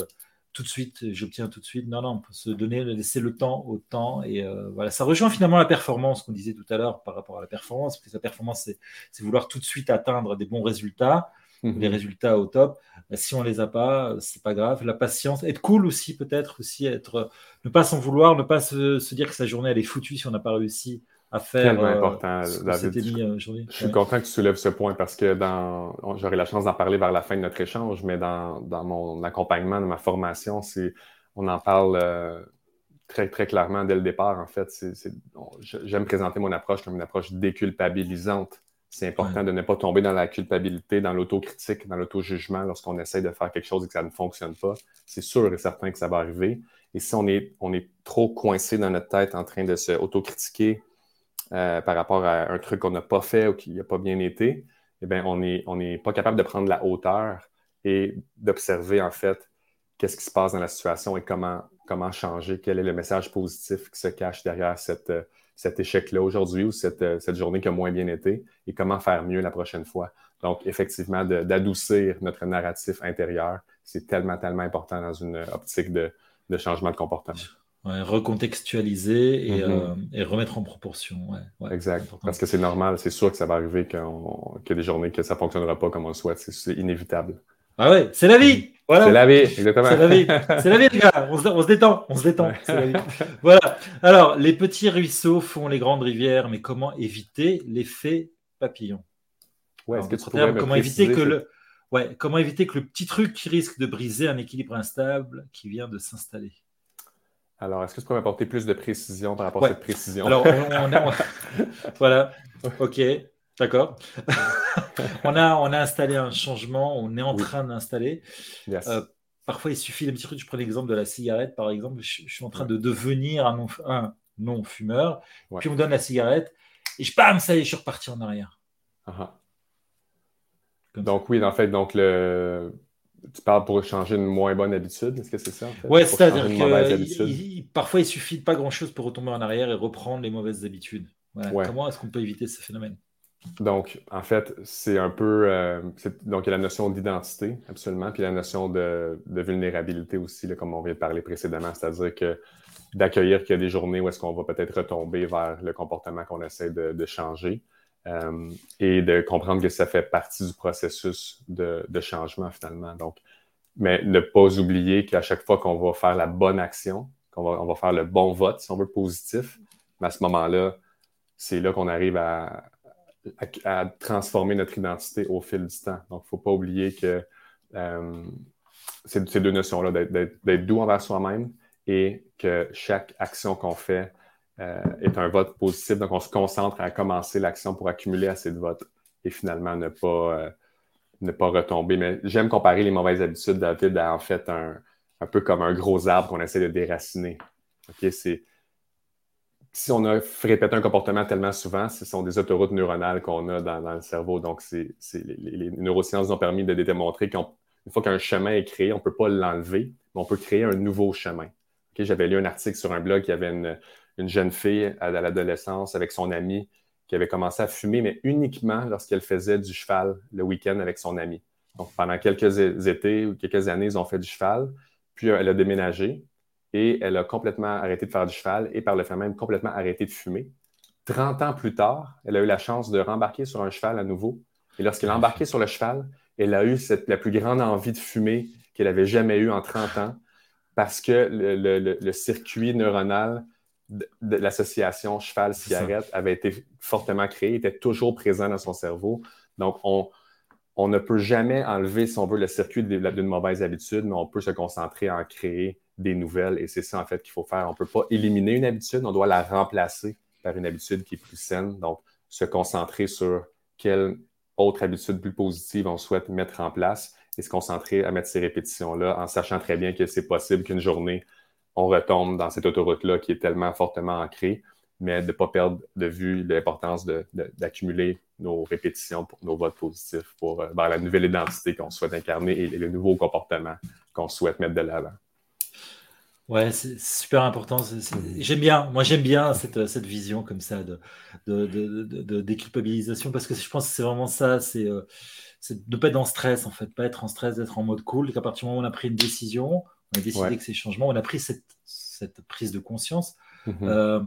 tout de suite, j'obtiens tout de suite. Non, non, on peut se donner, laisser le temps au temps. Et euh, voilà, ça rejoint finalement la performance qu'on disait tout à l'heure par rapport à la performance, parce que la performance, c'est vouloir tout de suite atteindre des bons résultats, mhm. les résultats au top. Bah, si on les a pas, c'est pas grave. La patience, être cool aussi, peut-être aussi, être, ne pas s'en vouloir, ne pas se, dire que sa journée elle est foutue si on n'a pas réussi à faire. Tellement important, David. je suis content que tu soulèves ce point parce que dans, j'aurai la chance d'en parler vers la fin de notre échange, mais dans, dans mon accompagnement, dans ma formation, c'est, on en parle très, très clairement dès le départ. En fait, j'aime présenter mon approche comme une approche déculpabilisante. C'est important de ne pas tomber dans la culpabilité, dans l'autocritique, dans l'auto-jugement lorsqu'on essaie de faire quelque chose et que ça ne fonctionne pas. C'est sûr et certain que ça va arriver. Et si on est, on est trop coincé dans notre tête en train de se autocritiquer euh, par rapport à un truc qu'on n'a pas fait ou qui n'a pas bien été, eh bien, on n'est pas capable de prendre la hauteur et d'observer en fait qu'est-ce qui se passe dans la situation et comment, changer, quel est le message positif qui se cache derrière cette, cet échec-là aujourd'hui ou cette, cette, journée qui a moins bien été et comment faire mieux la prochaine fois. Donc, effectivement, d'adoucir notre narratif intérieur, c'est tellement, tellement important dans une optique de changement de comportement. Recontextualiser et, mm-hmm. euh, et, remettre en proportion. exact. Parce que c'est normal, c'est sûr que ça va arriver qu'il y a des journées que ça ne fonctionnera pas comme on le souhaite. C'est inévitable. Ah ouais, c'est la vie. Voilà. C'est la vie, exactement. C'est la vie. C'est la vie, les gars. On se, détend. On se détend. La vie. Voilà. Alors, les petits ruisseaux font les grandes rivières, mais comment éviter l'effet papillon? Ouais, est-ce que tu terme, comment éviter que le ouais, comment éviter que le petit truc qui risque de briser un équilibre instable qui vient de s'installer? Alors, est-ce que tu peux m'apporter plus de précision par rapport à cette précision? Alors, on, a, voilà, ok, d'accord. on, a, on a installé un changement, on est en train d'installer. Euh, parfois, il suffit d'un petit truc. Je prends l'exemple de la cigarette, par exemple. Je, suis en train de devenir un non-fumeur. Puis on me donne la cigarette et je, bam, ça y est, je suis reparti en arrière. Ah ah. Donc, oui, en fait, donc le... tu parles pour changer une moins bonne habitude. Est-ce que c'est ça? En Oui, c'est-à-dire que parfois, il suffit de pas grand-chose pour retomber en arrière et reprendre les mauvaises habitudes. Comment est-ce qu'on peut éviter ce phénomène? Donc, en fait, c'est un peu. Euh, donc, il y a la notion d'identité, absolument, puis la notion de, vulnérabilité aussi, comme on vient de parler précédemment, c'est-à-dire que d'accueillir qu'il y a des journées où est-ce qu'on va peut-être retomber vers le comportement qu'on essaie de, changer euh, et de comprendre que ça fait partie du processus de, changement, finalement. Donc, mais ne pas oublier qu'à chaque fois qu'on va faire la bonne action, qu'on va, on va faire le bon vote, si on veut, positif, mais à ce moment-là, c'est là qu'on arrive à, transformer notre identité au fil du temps. Donc, il ne faut pas oublier que euh, ces, deux notions-là, d'être doux envers soi-même et que chaque action qu'on fait est un vote positif. Donc, on se concentre à commencer l'action pour accumuler assez de votes et finalement ne pas, euh, ne pas retomber. Mais j'aime comparer les mauvaises habitudes, David, à en fait un, un peu comme un gros arbre qu'on essaie de déraciner. C'est si on a répété un comportement tellement souvent, ce sont des autoroutes neuronales qu'on a dans, le cerveau. Donc, c'est, les, neurosciences ont permis de démontrer qu'une fois qu'un chemin est créé, on ne peut pas l'enlever, mais on peut créer un nouveau chemin. J'avais lu un article sur un blog qui avait une, jeune fille à, l'adolescence avec son ami qui avait commencé à fumer, mais uniquement lorsqu'elle faisait du cheval le week-end avec son ami. Donc, pendant quelques étés ou quelques années, ils ont fait du cheval, puis elle a déménagé, et elle a complètement arrêté de faire du cheval et par le fait même complètement arrêté de fumer. 30 ans plus tard, elle a eu la chance de rembarquer sur un cheval à nouveau. Et lorsqu'elle a embarqué sur le cheval, elle a eu la plus grande envie de fumer qu'elle avait jamais eue en 30 ans parce que le, circuit neuronal de, l'association cheval-cigarette avait été fortement créé, était toujours présent dans son cerveau. Donc, on, on ne peut jamais enlever, si on veut, le circuit d'une mauvaise habitude, mais on peut se concentrer à en créer des nouvelles. Et c'est ça, en fait, qu'il faut faire. On ne peut pas éliminer une habitude, on doit la remplacer par une habitude qui est plus saine. Donc, se concentrer sur quelle autre habitude plus positive on souhaite mettre en place et se concentrer à mettre ces répétitions-là en sachant très bien que c'est possible qu'une journée, on retombe dans cette autoroute-là qui est tellement fortement ancrée, mais de ne pas perdre de vue l'importance d'accumuler nos répétitions pour nos votes positifs, pour euh, la nouvelle identité qu'on souhaite incarner et, le nouveau comportement qu'on souhaite mettre de l'avant. Ouais, c'est super important. J'aime bien, moi j'aime bien cette, cette vision comme ça de, de, de, déculpabilisation parce que je pense que c'est vraiment ça, c'est euh, de ne pas être dans stress en fait, pas être en stress, d'être en mode cool. Qu'à partir du moment où on a pris une décision, on a décidé que ces changements, on a pris cette, cette prise de conscience. Mm-hmm. Euh,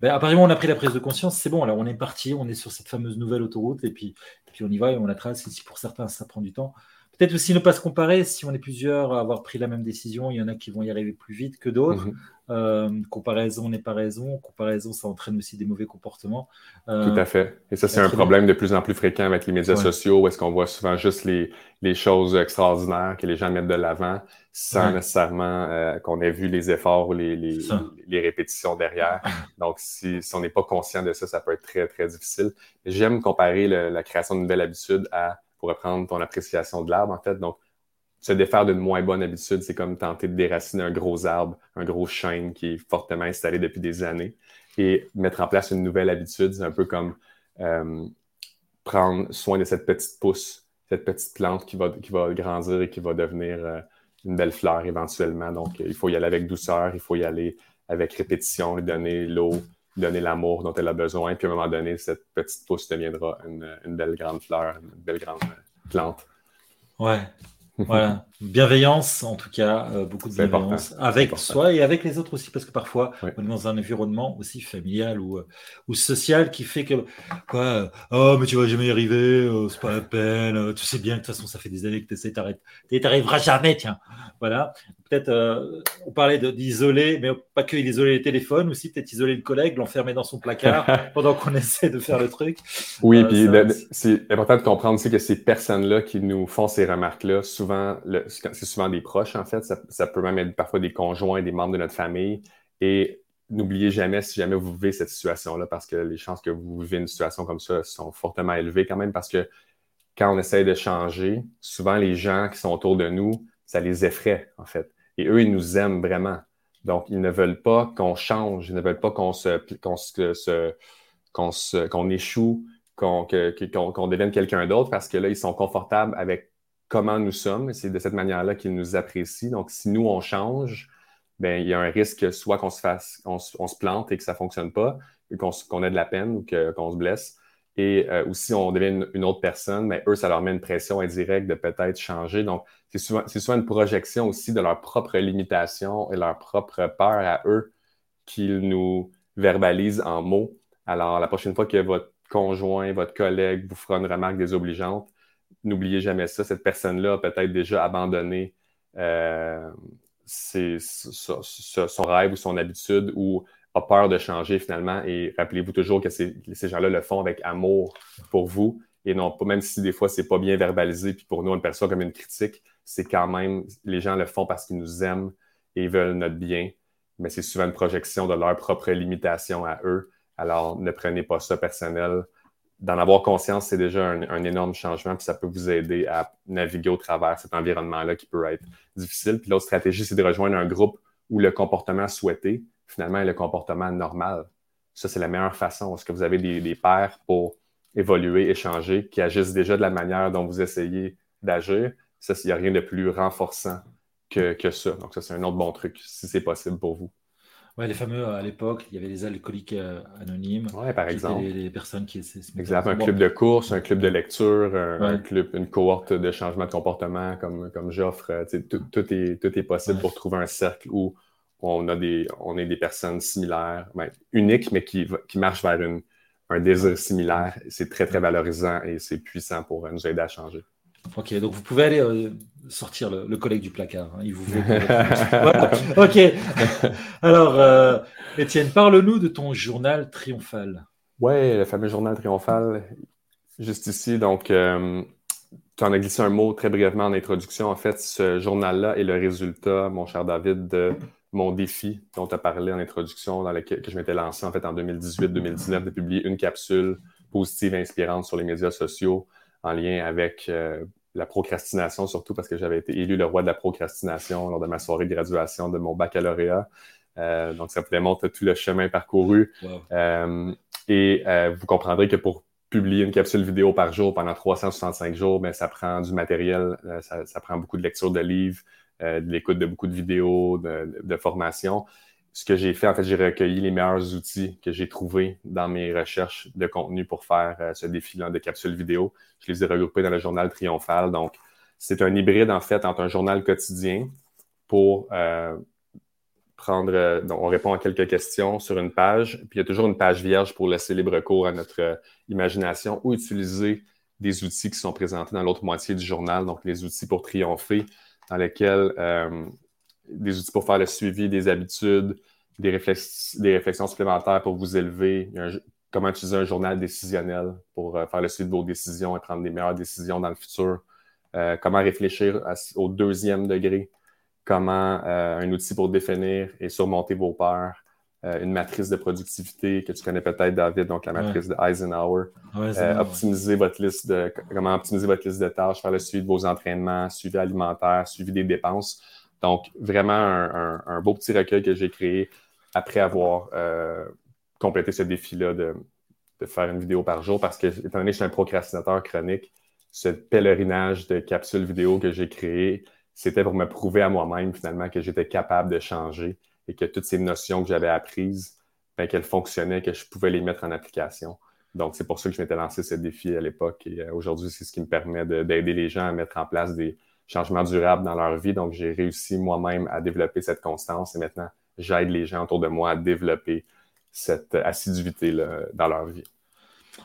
ben, où on a pris la prise de conscience, c'est bon, là on est parti, on est sur cette fameuse nouvelle autoroute et puis, puis on y va et on la trace. Et si pour certains ça prend du temps, peut-être aussi ne pas se comparer. Si on est plusieurs à avoir pris la même décision, il y en a qui vont y arriver plus vite que d'autres. Mhm. Euh, comparaison n'est pas raison. Comparaison, ça entraîne aussi des mauvais comportements. Euh, Tout à fait. Et ça, c'est un problème de plus en plus fréquent avec les médias sociaux, où est-ce qu'on voit souvent juste les, les, choses extraordinaires que les gens mettent de l'avant, sans nécessairement euh, qu'on ait vu les efforts ou les, les, les répétitions derrière. Donc, si, si on n'est pas conscient de ça, ça peut être très, très difficile. J'aime comparer la création d'une nouvelle habitude à, pour reprendre ton appréciation de l'arbre, en fait. Donc, se défaire d'une moins bonne habitude, c'est comme tenter de déraciner un gros arbre, un gros chêne qui est fortement installé depuis des années. Et mettre en place une nouvelle habitude, c'est un peu comme euh, prendre soin de cette petite pousse, cette petite plante qui va, qui va grandir et qui va devenir euh, une belle fleur éventuellement. Donc, il faut y aller avec douceur, il faut y aller avec répétition, lui donner l'eau, donner l'amour dont elle a besoin. Puis à un moment donné, cette petite pousse deviendra une, une belle grande fleur, une belle grande plante. Ouais, voilà, bienveillance en tout cas, euh, beaucoup de bienveillance avec soi et avec les autres aussi, parce que parfois on est dans un environnement aussi familial ou, euh, ou social qui fait que quoi, euh, oh mais tu vas jamais y arriver, c'est pas la peine, tu sais bien que de toute façon ça fait des années que tu essaies, t'arriveras jamais, tiens. Voilà, peut-être on parlait d'isoler, mais pas que isoler les téléphones, aussi peut-être isoler le collègue, l'enfermer dans son placard pendant qu'on essaie de faire le truc. Oui, puis c'est important de comprendre aussi que ces personnes-là qui nous font ces remarques-là, souvent, c'est souvent des proches, en fait. Ça, peut même être parfois des conjoints, des membres de notre famille. Et n'oubliez jamais, si jamais vous vivez cette situation-là, parce que les chances que vous vivez une situation comme ça sont fortement élevées quand même, parce que quand on essaye de changer, souvent les gens qui sont autour de nous, ça les effraie, en fait. Et eux, ils nous aiment vraiment. Donc, ils ne veulent pas qu'on change, ils ne veulent pas qu'on se, qu'on échoue, qu'on, qu'on devienne quelqu'un d'autre, parce que là, ils sont confortables avec comment nous sommes. C'est de cette manière-là qu'ils nous apprécient. Donc, si nous, on change, ben, il y a un risque soit qu'on se fasse, on, se plante et que ça ne fonctionne pas, qu'on ait de la peine ou qu'on se blesse. Et euh, aussi, on devient une, autre personne, mais eux, ça leur met une pression indirecte de peut-être changer. Donc, c'est souvent, souvent, une projection aussi de leur propre limitation et leur propre peur à eux qu'ils nous verbalisent en mots. Alors, la prochaine fois que votre conjoint, votre collègue vous fera une remarque désobligeante, n'oubliez jamais ça. Cette personne-là a peut-être déjà abandonné euh, son rêve ou son habitude ou a peur de changer finalement. Et rappelez-vous toujours que ces, gens-là le font avec amour pour vous et non pas, même si des fois c'est pas bien verbalisé, puis pour nous on le perçoit comme une critique, c'est quand même, les gens le font parce qu'ils nous aiment et veulent notre bien, mais c'est souvent une projection de leur propre limitation à eux. Alors ne prenez pas ça personnel d'en avoir conscience, c'est déjà un, énorme changement, puis ça peut vous aider à naviguer au travers cet environnement-là qui peut être difficile. Puis l'autre stratégie, c'est de rejoindre un groupe où le comportement souhaité, finalement, est le comportement normal. Ça, c'est la meilleure façon. Est-ce que vous avez des, pairs pour évoluer, échanger, qui agissent déjà de la manière dont vous essayez d'agir? Ça, il n'y a rien de plus renforçant que, que ça. Donc, ça, c'est un autre bon truc, si c'est possible pour vous. Ouais, les fameux, à l'époque, il y avait les alcooliques euh, anonymes. Ouais, par exemple. Les, personnes qui. Exemple, un club de course, un club de lecture, un, club, une cohorte de changement de comportement comme, comme j'offre. Euh, tout, tout, est, tout est possible pour trouver un cercle où on a des, on est des personnes similaires, ben, uniques, mais qui, qui marchent vers une, un désir similaire. C'est très, très valorisant et c'est puissant pour nous aider à changer. Ok, donc vous pouvez aller euh, sortir le, collègue du placard. Hein, il vous veut. Ok. Alors, euh, Étienne, parle-nous de ton journal triomphal. Oui, le fameux journal triomphal, juste ici. Donc, euh, tu en as glissé un mot très brièvement en introduction. En fait, ce journal-là est le résultat, mon cher David, de mon défi dont tu as parlé en introduction, dans lequel que je m'étais lancé en fait en 2018-2019, de publier une capsule positive et inspirante sur les médias sociaux en lien avec euh, la procrastination, surtout parce que j'avais été élu le roi de la procrastination lors de ma soirée de graduation de mon baccalauréat. Euh, donc, ça vous démontre tout le chemin parcouru. Euh, et vous comprendrez que pour publier une capsule vidéo par jour pendant 365 jours, ça prend du matériel, ça, prend beaucoup de lecture de livres, de l'écoute de beaucoup de vidéos, de, de formation ce que j'ai fait, en fait, j'ai recueilli les meilleurs outils que j'ai trouvés dans mes recherches de contenu pour faire euh, ce défi-là de capsules vidéo. Je les ai regroupés dans le journal Triomphal. Donc, c'est un hybride, en fait, entre un journal quotidien pour euh, prendre. Euh, donc, on répond à quelques questions sur une page, puis il y a toujours une page vierge pour laisser libre cours à notre imagination ou utiliser des outils qui sont présentés dans l'autre moitié du journal, donc les outils pour triompher, dans lesquels des outils pour faire le suivi des habitudes, des, des réflexions supplémentaires pour vous élever, comment utiliser un journal décisionnel pour euh, faire le suivi de vos décisions et prendre des meilleures décisions dans le futur, euh, comment réfléchir au deuxième degré, comment un outil pour définir et surmonter vos peurs, euh, une matrice de productivité que tu connais peut-être, David, donc la matrice de Eisenhower. Euh, optimiser votre liste de comment optimiser votre liste de tâches, faire le suivi de vos entraînements, suivi alimentaire, suivi des dépenses. Donc, vraiment un, beau petit recueil que j'ai créé après avoir euh, complété ce défi-là de, faire une vidéo par jour parce que, étant donné que je suis un procrastinateur chronique, ce pèlerinage de capsules vidéo que j'ai créé, c'était pour me prouver à moi-même finalement que j'étais capable de changer et que toutes ces notions que j'avais apprises, ben, qu'elles fonctionnaient, que je pouvais les mettre en application. Donc, c'est pour ça que je m'étais lancé ce défi à l'époque. Et euh, aujourd'hui, c'est ce qui me permet d'aider les gens à mettre en place des changements durables dans leur vie. Donc, j'ai réussi moi-même à développer cette constance et maintenant, j'aide les gens autour de moi à développer cette assiduité dans leur vie.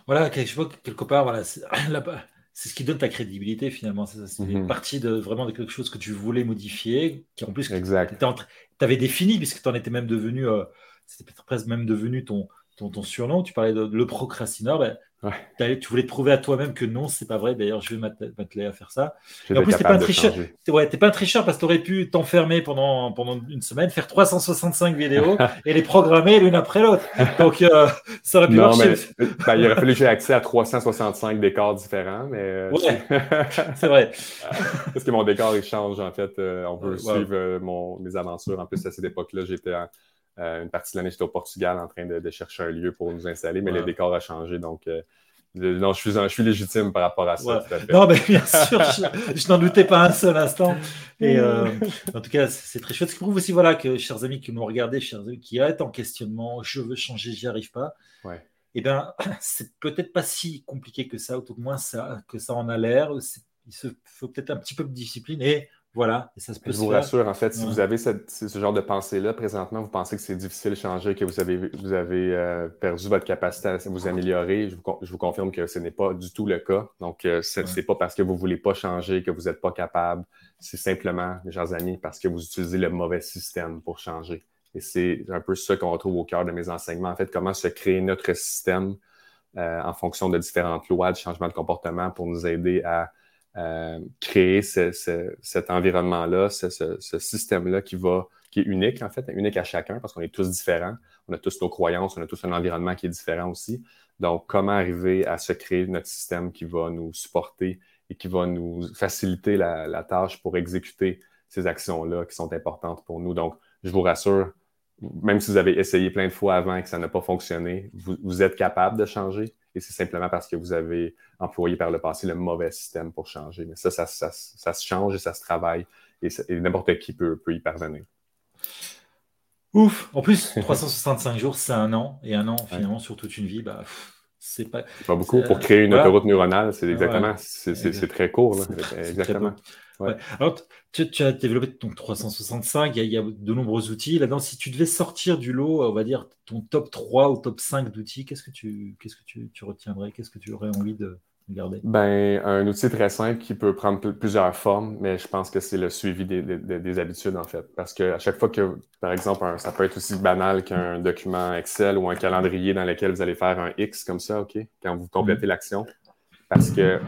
Voilà, quelque part, voilà, c'est ce qui donne ta crédibilité finalement. C'est une mhm. partie de vraiment de quelque chose que tu voulais modifier, qui en plus tu avais défini, puisque tu en étais même devenu, euh, c'était peut-être presque même devenu ton, ton, ton, surnom. Tu parlais de le procrastineur. Ben, tu voulais te prouver à toi-même que non, c'est pas vrai. D'ailleurs, je vais m'atteler à faire ça. Et en plus, t'es pas un tricheur. Ouais, pas un tricheur parce que tu aurais pu t'enfermer pendant, pendant une semaine, faire 365 vidéos et les programmer l'une après l'autre. Donc, euh, ça aurait pu marcher. Mais, ben, il aurait fallu que j'ai accès à 365 décors différents, mais. Euh, c'est vrai. parce que mon décor, il change, en fait. Euh, on peut suivre mon, mes aventures. En plus, à cette époque-là, j'étais une partie de l'année, j'étais au Portugal en train de, chercher un lieu pour nous installer, mais le décor a changé. Donc, non, je suis, je suis légitime par rapport à ça. Non, mais bien sûr, je, n'en doutais pas un seul instant. Et euh, en tout cas, c'est très chouette. Ce qui prouve aussi, voilà, que chers amis qui nous regardez, chers amis qui êtes en questionnement, je veux changer, j'y arrive pas. Ouais. Eh bien, c'est peut-être pas si compliqué que ça, ou tout au moins ça, que ça en a l'air. Il se faut peut-être un petit peu de discipline et voilà, et ça se peut Je vous rassure, en fait, si vous avez ce genre de pensée-là, présentement, vous pensez que c'est difficile de changer, que vous avez, vous avez euh, perdu votre capacité à vous améliorer, je vous, confirme que ce n'est pas du tout le cas. Donc, euh, ce n'est pas parce que vous ne voulez pas changer que vous n'êtes pas capable. C'est simplement, mes chers amis, parce que vous utilisez le mauvais système pour changer. Et c'est un peu ça qu'on retrouve au cœur de mes enseignements. En fait, comment se créer notre système euh, en fonction de différentes lois de changement de comportement pour nous aider à euh, créer cet environnement-là, ce, système-là qui va, qui est unique en fait, unique à chacun parce qu'on est tous différents, on a tous nos croyances, on a tous un environnement qui est différent aussi. Donc, comment arriver à se créer notre système qui va nous supporter et qui va nous faciliter la, tâche pour exécuter ces actions-là qui sont importantes pour nous? Donc, je vous rassure, même si vous avez essayé plein de fois avant et que ça n'a pas fonctionné, vous êtes capable de changer et c'est simplement parce que vous avez employé par le passé le mauvais système pour changer. Mais ça, ça, se change et ça se travaille et, n'importe qui peut, peut y parvenir. Ouf! En plus, 365 jours, c'est un an. Et un an, finalement, sur toute une vie, bah, c'est pas... pas beaucoup. Pour créer une autoroute neuronale, c'est exactement, c'est très court. Exactement. Alors, tu, as développé ton 365, il y, a, de nombreux outils. Là-dedans, si tu devais sortir du lot, on va dire ton top 3 ou top 5 d'outils, qu'est-ce que, tu, qu'est-ce que tu, retiendrais? Qu'est-ce que tu aurais envie de ben, Un outil très simple qui peut prendre plusieurs formes, mais je pense que c'est le suivi des, habitudes, en fait. Parce qu'à chaque fois que, par exemple, ça peut être aussi banal qu'un document Excel ou un calendrier dans lequel vous allez faire un X comme ça, OK, quand vous complétez mm-hmm. l'action. Parce que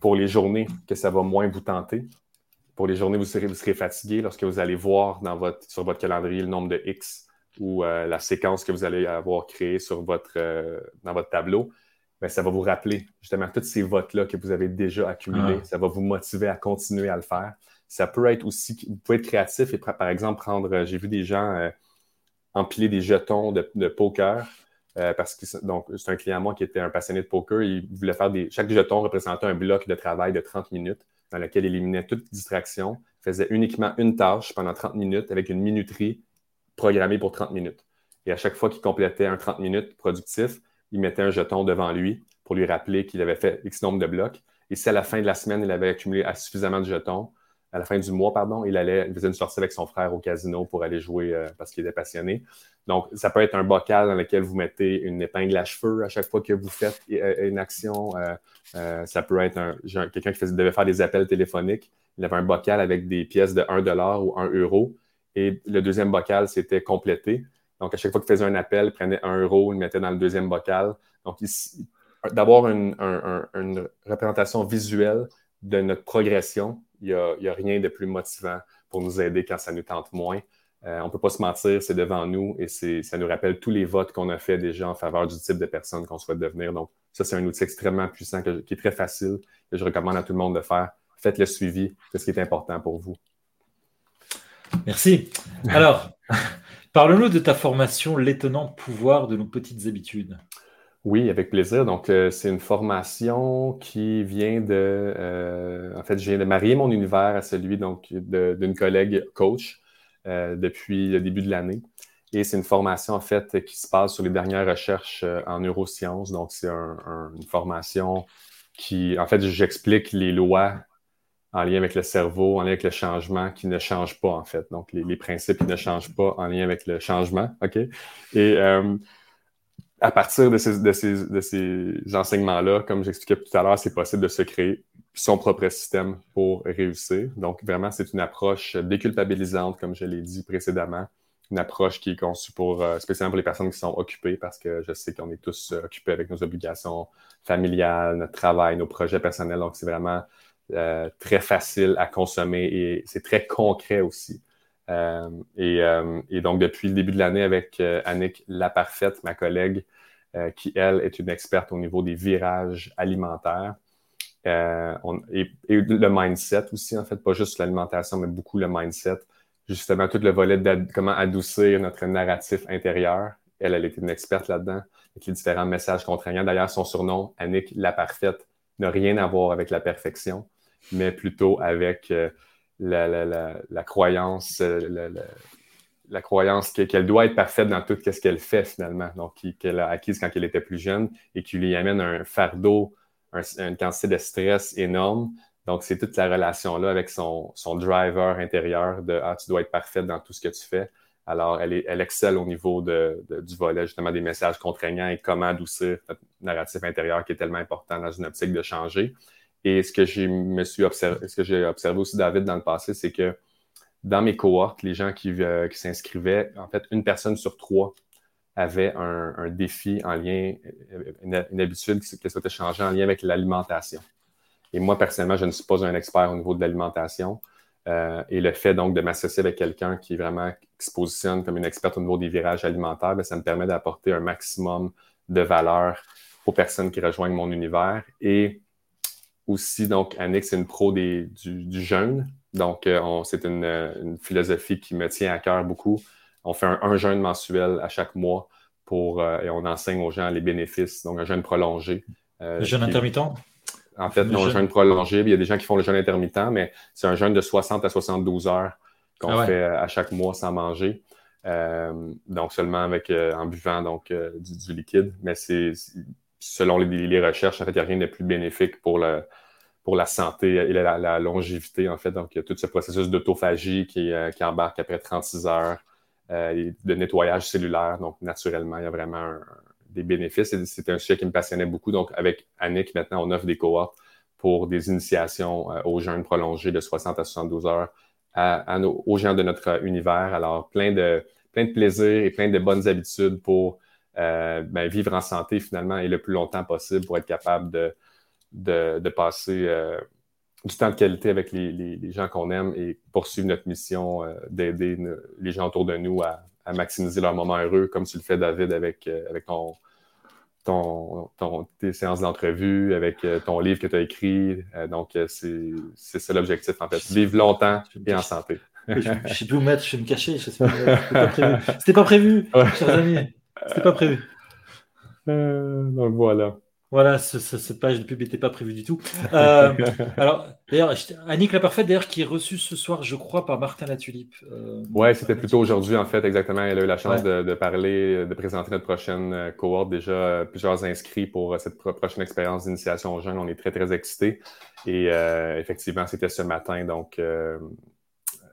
pour les journées que ça va moins vous tenter, pour les journées où vous serez, vous serez fatigué, lorsque vous allez voir dans votre, sur votre calendrier le nombre de X ou euh, la séquence que vous allez avoir créée sur votre, euh, dans votre tableau, bien, ça va vous rappeler justement tous ces votes-là que vous avez déjà accumulés. Ah. Ça va vous motiver à continuer à le faire. Ça peut être aussi, vous pouvez être créatif et par exemple prendre, euh, j'ai vu des gens empiler des jetons de, poker. parce que donc c'est un client à moi qui était un passionné de poker. Il voulait faire des. Chaque jeton représentait un bloc de travail de 30 minutes dans lequel il éliminait toute distraction, faisait uniquement une tâche pendant 30 minutes avec une minuterie programmée pour 30 minutes. Et à chaque fois qu'il complétait un 30 minutes productif, il mettait un jeton devant lui pour lui rappeler qu'il avait fait X nombre de blocs. Et si à la fin de la semaine, il avait accumulé suffisamment de jetons, à la fin du mois, pardon, il allait, faisait une sortie avec son frère au casino pour aller jouer euh, parce qu'il était passionné. Donc, ça peut être un bocal dans lequel vous mettez une épingle à cheveux à chaque fois que vous faites euh, une action. Euh, ça peut être quelqu'un qui devait faire des appels téléphoniques. Il avait un bocal avec des pièces de 1 ou 1 euro. Et le deuxième bocal, c'était complété. Donc, à chaque fois qu'il faisait un appel, il prenait 1 euro, il le mettait dans le deuxième bocal. Donc, d'avoir une, une représentation visuelle de notre progression il n'y a, rien de plus motivant pour nous aider quand ça nous tente moins. Euh, on ne peut pas se mentir, c'est devant nous et ça nous rappelle tous les votes qu'on a fait déjà en faveur du type de personne qu'on souhaite devenir. Donc, ça, c'est un outil extrêmement puissant qui est très facile que je recommande à tout le monde de faire. Faites le suivi de ce qui est important pour vous. Merci. Alors, parle-nous de ta formation L'étonnant pouvoir de nos petites habitudes. Oui, avec plaisir. Donc, euh, c'est une formation qui vient de. Euh, en fait, je viens de marier mon univers à celui d'une collègue coach euh, depuis le début de l'année. Et c'est une formation, en fait, qui se passe sur les dernières recherches en neurosciences. Donc, c'est une formation qui, en fait, j'explique les lois en lien avec le cerveau, en lien avec le changement, qui ne changent pas, en fait. Donc, les, principes qui ne changent pas en lien avec le changement. OK? Et à partir de ces, enseignements-là, comme j'expliquais tout à l'heure, c'est possible de se créer son propre système pour réussir. Donc, vraiment, c'est une approche déculpabilisante, comme je l'ai dit précédemment. Une approche qui est conçue pour, euh, spécialement pour les personnes qui sont occupées, parce que je sais qu'on est tous euh, occupés avec nos obligations familiales, notre travail, nos projets personnels. Donc, c'est vraiment euh, très facile à consommer et c'est très concret aussi. Euh, euh, et, donc, depuis le début de l'année, avec euh, Annick Laparfaite, ma collègue, qui, elle, est une experte au niveau des virages alimentaires. et, le mindset aussi, en fait, pas juste l'alimentation, mais beaucoup le mindset. Justement, tout le volet de comment adoucir notre narratif intérieur. Elle, elle était une experte là-dedans, avec les différents messages contraignants. D'ailleurs, son surnom, Annick Laparfaite, n'a rien à voir avec la perfection, mais plutôt avec la, croyance, euh, la, croyance qu'elle doit être parfaite dans tout ce qu'elle fait finalement, donc qu'elle a acquise quand elle était plus jeune et qui lui amène un fardeau, une quantité de stress énorme. Donc, c'est toute la relation-là avec son, son, driver intérieur de Ah, tu dois être parfaite dans tout ce que tu fais. Alors, elle, est, elle excelle au niveau de, du volet, justement, des messages contraignants et comment adoucir notre narratif intérieur qui est tellement important dans une optique de changer. Et ce que j'ai me suis observé, ce que j'ai observé aussi, David, dans le passé, c'est que dans mes cohortes, les gens qui, euh, s'inscrivaient, en fait, une personne sur trois avait un, défi en lien, une, habitude qui, souhaitait changer en lien avec l'alimentation. Et moi, personnellement, je ne suis pas un expert au niveau de l'alimentation. Euh, et le fait donc de m'associer avec quelqu'un qui vraiment qui se positionne comme une experte au niveau des virages alimentaires, bien, ça me permet d'apporter un maximum de valeur aux personnes qui rejoignent mon univers et aussi, donc, Annick, c'est une pro du, jeûne. Donc, euh, c'est une, philosophie qui me tient à cœur beaucoup. On fait un, jeûne mensuel à chaque mois pour, euh, et on enseigne aux gens les bénéfices. Donc, un jeûne prolongé. Euh, le jeûne intermittent? En fait, non, un jeûne prolongé. Il y a des gens qui font le jeûne intermittent, mais c'est un jeûne de 60 à 72 heures qu'on ah fait à chaque mois sans manger. donc, seulement avec, en buvant donc, du, liquide. Mais c'est selon les, recherches, en fait, il n'y a rien de plus bénéfique pour, le, pour la santé et la, longévité, en fait. Donc, il y a tout ce processus d'autophagie qui, euh, qui, embarque après 36 heures euh, de nettoyage cellulaire. Donc, naturellement, il y a vraiment des bénéfices. C'était un sujet qui me passionnait beaucoup. Donc, avec Annick, maintenant, on offre des cohortes pour des initiations euh, aux jeûnes prolongés de 60 à 72 heures à, aux gens de notre univers. Alors, plein de, plein de plaisir et plein de bonnes habitudes pour euh, ben, vivre en santé finalement et le plus longtemps possible pour être capable de, de, passer euh, du temps de qualité avec les, gens qu'on aime et poursuivre notre mission euh, d'aider les gens autour de nous à, maximiser leur moment heureux, comme tu le fais, David, avec, avec ton, ton, tes séances d'entrevue, avec ton livre que tu as écrit. donc, c'est ça l'objectif, en fait. Vivre longtemps et en santé. je, ne sais plus où mettre, je vais me cacher. C'était pas prévu, pas prévu chers amis. C'était pas prévu. Euh, donc voilà. Voilà, cette page de pub n'était pas prévue du tout. Euh, alors, d'ailleurs, Annick la Parfaite, d'ailleurs, qui est reçue ce soir, je crois, par Martin Latulipe. Euh, oui, c'était plutôt aujourd'hui, en fait, exactement. Elle a eu la chance de, parler, de présenter notre prochaine euh, cohorte. Déjà, plusieurs inscrits pour cette prochaine expérience d'initiation aux jeunes. On est très, très excités. Et effectivement, c'était ce matin. Donc,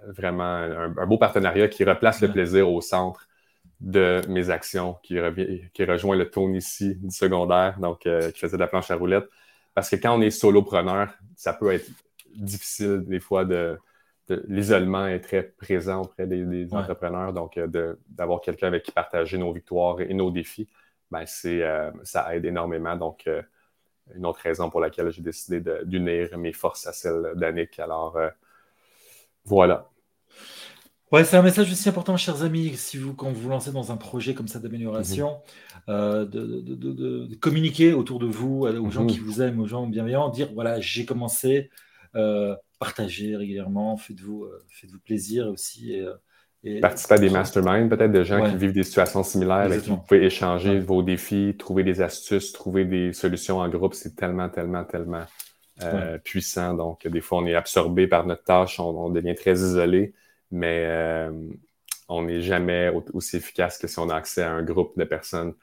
vraiment un, beau partenariat qui replace le plaisir au centre de mes actions, qui, qui rejoint le ton ici du secondaire, donc euh, qui faisait de la planche à roulettes. Parce que quand on est solopreneur, ça peut être difficile des fois de, l'isolement est très présent auprès des, entrepreneurs. Donc, euh, d'avoir quelqu'un avec qui partager nos victoires et nos défis, ben, c'est, euh, ça aide énormément. Donc, une autre raison pour laquelle j'ai décidé d'unir mes forces à celles d'Annick. Alors, voilà. Ouais, c'est un message aussi important, chers amis, si vous, quand vous vous lancez dans un projet comme ça d'amélioration, mhm. euh, de, communiquer autour de vous, aux gens mhm. qui vous aiment, aux gens bienveillants, dire voilà, j'ai commencé, euh, partagez régulièrement, faites-vous euh, faites-vous plaisir aussi. Et, Participez à des masterminds, peut-être de gens qui vivent des situations similaires, avec qui vous pouvez échanger vos défis, trouver des astuces, trouver des solutions en groupe. C'est tellement, tellement, tellement puissant. Donc, des fois, on est absorbé par notre tâche, on devient très isolé mais euh, on n'est jamais aussi efficace que si on a accès à un groupe de personnes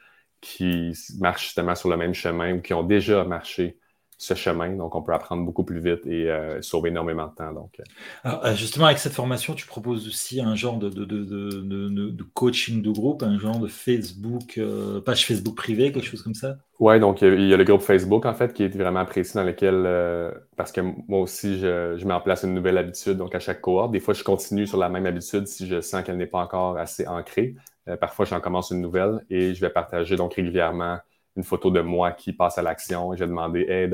qui marchent justement sur le même chemin ou qui ont déjà marché ce chemin. Donc, on peut apprendre beaucoup plus vite et euh, sauver énormément de temps. Donc, euh. euh, justement, avec cette formation, tu proposes aussi un genre de, de, de, coaching de groupe, un genre de Facebook, page Facebook privée, quelque chose comme ça? Oui, donc il y, a le groupe Facebook, en fait, qui est vraiment apprécié dans lequel, parce que moi aussi, je, je, mets en place une nouvelle habitude. Donc, à chaque cohorte, des fois, je continue sur la même habitude si je sens qu'elle n'est pas encore assez ancrée. parfois, j'en commence une nouvelle et je vais partager donc régulièrement une photo de moi qui passe à l'action. J'ai demandé hey,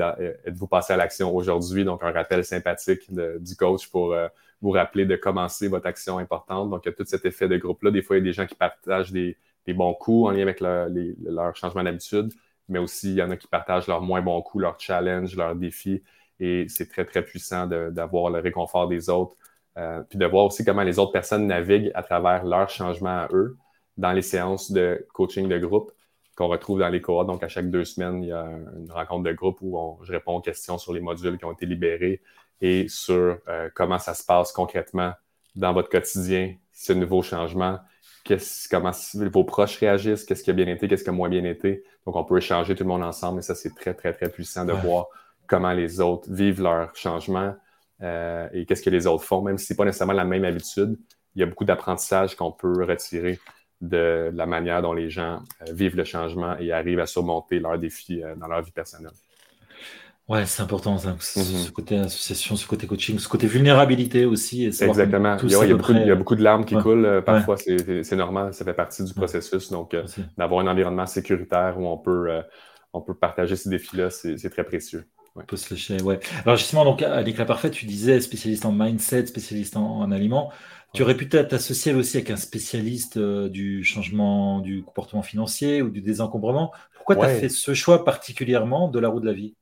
êtes-vous passé à l'action aujourd'hui? Donc, un rappel sympathique du coach pour euh, vous rappeler de commencer votre action importante. Donc, il y a tout cet effet de groupe-là. Des fois, il y a des gens qui partagent des, bons coups en lien avec leur, changement d'habitude, mais aussi, il y en a qui partagent leurs moins bons coups, leurs challenges, leurs défis. Et c'est très, très puissant d'avoir le réconfort des autres. Euh, puis de voir aussi comment les autres personnes naviguent à travers leurs changements à eux dans les séances de coaching de groupe qu'on retrouve dans les cohortes. Donc, à chaque deux semaines, il y a une rencontre de groupe où je réponds aux questions sur les modules qui ont été libérés et sur euh, comment ça se passe concrètement dans votre quotidien, ce nouveau changement, comment vos proches réagissent, qu'est-ce qui a bien été, qu'est-ce qui a moins bien été. Donc, on peut échanger tout le monde ensemble et ça, c'est très, très, très puissant de voir comment les autres vivent leur changement euh, et qu'est-ce que les autres font, même si ce n'est pas nécessairement la même habitude. Il y a beaucoup d'apprentissage qu'on peut retirer de la manière dont les gens euh, vivent le changement et arrivent à surmonter leurs défis euh, dans leur vie personnelle. Ouais, c'est important, ça, ce mm-hmm. côté association, ce côté coaching, ce côté vulnérabilité aussi. Exactement. Il y, a, beaucoup, de larmes qui coulent. Euh, parfois, c'est normal, ça fait partie du processus. Donc, d'avoir un environnement sécuritaire où on peut, on peut partager ces défis-là, c'est très précieux. On peut se lâcher, ouais. Alors justement, donc, avec la parfaite, tu disais spécialiste en mindset, spécialiste en, en aliments. Tu aurais pu t'associer aussi avec un spécialiste euh, du changement du comportement financier ou du désencombrement. Pourquoi tu as fait ce choix particulièrement de la roue de la vie?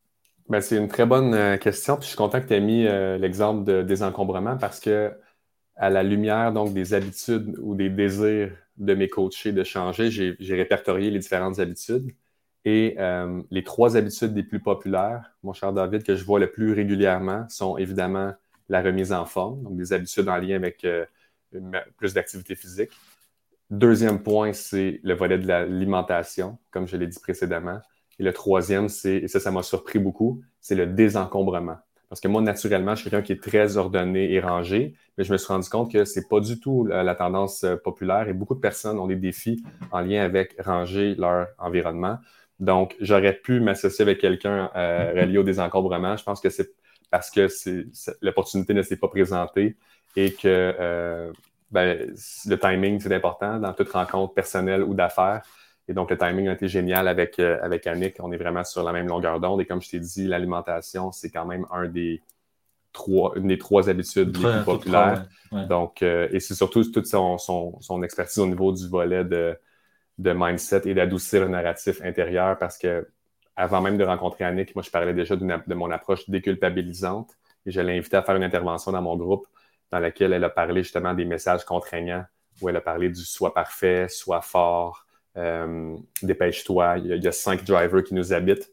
Ben, c'est une très bonne euh, question. je suis content que tu aies mis euh, l'exemple de désencombrement parce que, à la lumière donc, des habitudes ou des désirs de mes coachés de changer, j'ai répertorié les différentes habitudes. Et les trois habitudes les plus populaires, mon cher David, que je vois le plus régulièrement sont évidemment la remise en forme, donc des habitudes en lien avec plus d'activité physique. Deuxième point, c'est le volet de l'alimentation, comme je l'ai dit précédemment. Et le troisième, c'est, et ça, ça m'a surpris beaucoup, c'est le désencombrement. Parce que moi, naturellement, je suis quelqu'un qui est très ordonné et rangé, mais je me suis rendu compte que c'est pas du tout la, tendance euh, populaire et beaucoup de personnes ont des défis en lien avec ranger leur environnement. Donc, j'aurais pu m'associer avec quelqu'un euh, relié au désencombrement. Je pense que c'est parce que l'opportunité ne s'est pas présentée et que euh, ben, le timing, c'est important dans toute rencontre personnelle ou d'affaires. Et donc, le timing a été génial avec, euh, avec Annick. On est vraiment sur la même longueur d'onde. Et comme je t'ai dit, l'alimentation, c'est quand même un des trois, une des trois habitudes les plus populaires. Donc, euh, et c'est surtout toute son, son, son, expertise au niveau du volet de, de mindset et d'adoucir le narratif intérieur parce que avant même de rencontrer Annick, moi, je parlais déjà de mon approche déculpabilisante et je l'ai invité à faire une intervention dans mon groupe dans laquelle elle a parlé justement des messages contraignants, où elle a parlé du soit parfait, soit fort, euh, dépêche-toi. Il, y a cinq drivers qui nous habitent,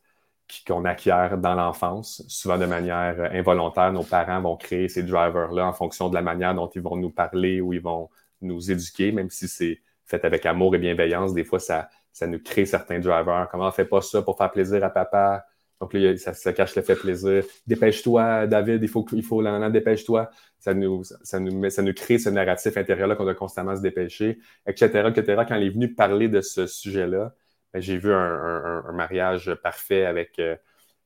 qu'on acquiert dans l'enfance, souvent de manière involontaire. Nos parents vont créer ces drivers-là en fonction de la manière dont ils vont nous parler ou ils vont nous éduquer, même si c'est fait avec amour et bienveillance. Des fois, ça, ça nous crée certains drivers. Comment on fait pas ça pour faire plaisir à papa? Donc là, ça, cache le fait plaisir. Dépêche-toi, David, il faut, il faut dépêche-toi. Ça nous, ça, nous, ça nous crée ce narratif intérieur-là qu'on doit constamment se dépêcher, etc., etc. Quand il est venu parler de ce sujet-là, ben, j'ai vu un, mariage parfait avec euh,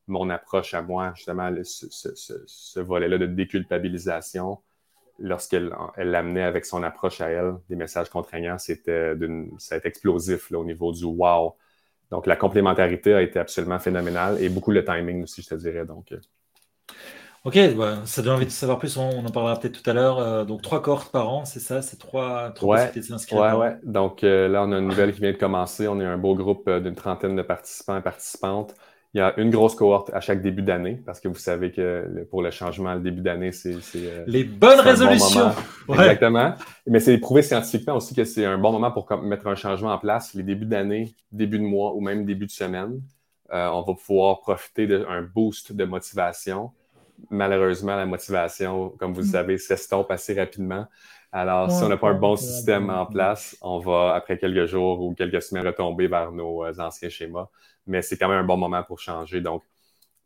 mon approche à moi, justement, ce, volet-là de déculpabilisation. Lorsqu'elle l'amenait avec son approche à elle, des messages contraignants, c'était ça a été explosif au niveau du wow donc, la complémentarité a été absolument phénoménale et beaucoup le timing aussi, je te dirais. Donc, euh. Ok, bah, ça donne envie de savoir plus. On, en parlera peut-être tout à l'heure. Euh, donc, trois cohortes par an, c'est ça? C'est trois, trois ouais, ouais, ouais. Donc, euh, là, on a une nouvelle qui vient de commencer. On est un beau groupe d'une trentaine de participants et participantes. Il y a une grosse cohorte à chaque début d'année, parce que vous savez que pour le changement, le début d'année, c'est. Euh, Les bonnes résolutions! Exactement. Mais c'est prouvé scientifiquement aussi que c'est un bon moment pour mettre un changement en place. Les débuts d'année, début de mois ou même début de semaine, euh, on va pouvoir profiter d'un boost de motivation. Malheureusement, la motivation, comme vous le mm. savez, s'estompe assez rapidement. Alors, si on n'a pas un bon système en place, on va, après quelques jours ou quelques semaines, retomber vers nos euh, anciens schémas mais c'est quand même un bon moment pour changer. Donc,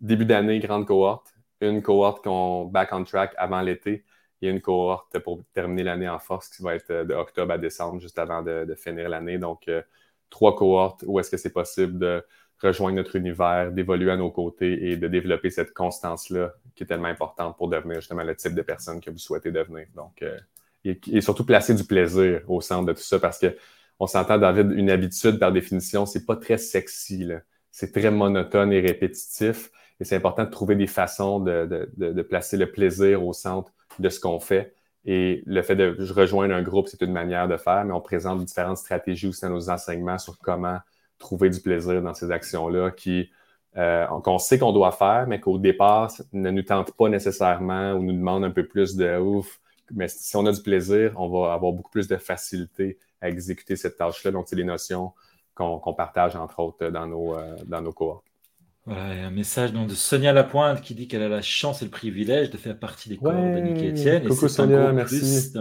début d'année, grande cohorte, une cohorte qu'on back on track avant l'été et une cohorte pour terminer l'année en force qui va être de octobre à décembre, juste avant de, finir l'année. Donc, euh, trois cohortes où est-ce que c'est possible de rejoindre notre univers, d'évoluer à nos côtés et de développer cette constance-là qui est tellement importante pour devenir justement le type de personne que vous souhaitez devenir. Donc, euh, et, surtout placer du plaisir au centre de tout ça parce que on s'entend, David, une habitude, par définition, c'est pas très sexy. C'est très monotone et répétitif. Et c'est important de trouver des façons de, placer le plaisir au centre de ce qu'on fait. Et le fait de rejoindre un groupe, c'est une manière de faire, mais on présente différentes stratégies aussi dans nos enseignements sur comment trouver du plaisir dans ces actions-là qui euh, qu'on sait qu'on doit faire, mais qu'au départ ne nous tente pas nécessairement ou nous demande un peu plus de ouf. Mais si on a du plaisir, on va avoir beaucoup plus de facilité à exécuter cette tâche-là. Donc, c'est des notions qu'on partage, entre autres, dans nos, euh, dans nos cohortes. Voilà, un message de Sonia Lapointe qui dit qu'elle a la chance et le privilège de faire partie des cohortes ouais, Étienne. Coucou Sonia, merci.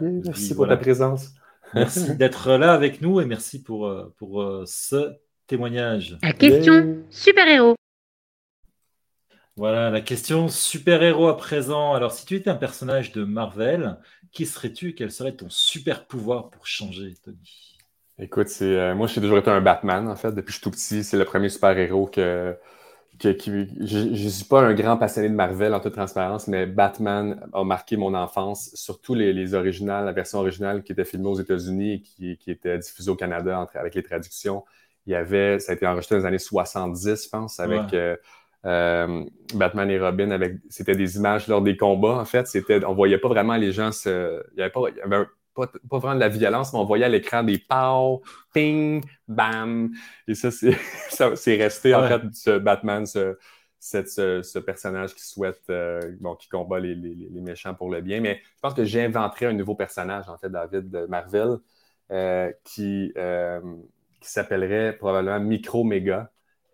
merci pour ta présence. Merci d'être là avec nous et merci pour, euh, pour euh, ce témoignage. La question super-héros. Voilà, la question super-héros à présent. Alors, si tu étais un personnage de Marvel, qui serais-tu? Quel serait ton super pouvoir pour changer, Tony? Écoute, c'est euh, moi, j'ai toujours été un Batman, en fait. Depuis que je suis tout petit, c'est le premier super-héros que, que je ne suis pas un grand passionné de Marvel en toute transparence, mais Batman a marqué mon enfance, surtout les, les originales, la version originale qui était filmée aux États-Unis et qui, qui, était diffusée au Canada avec les traductions. Il y avait, ça a été enregistré dans les années 70, je pense, avec euh, euh, Batman et Robin avec c'était des images lors des combats en fait. C'était on voyait pas vraiment les gens se il y avait pas il y avait pas, pas, vraiment de la violence mais on voyait à l'écran des pow ping bam. Et ça c'est c'est resté en fait ce Batman ce, ce, personnage qui souhaite euh, bon qui combat les, les, les, méchants pour le bien. Mais je pense que j'inventerai un nouveau personnage en fait David de Marvel euh, qui qui s'appellerait probablement Micro Mega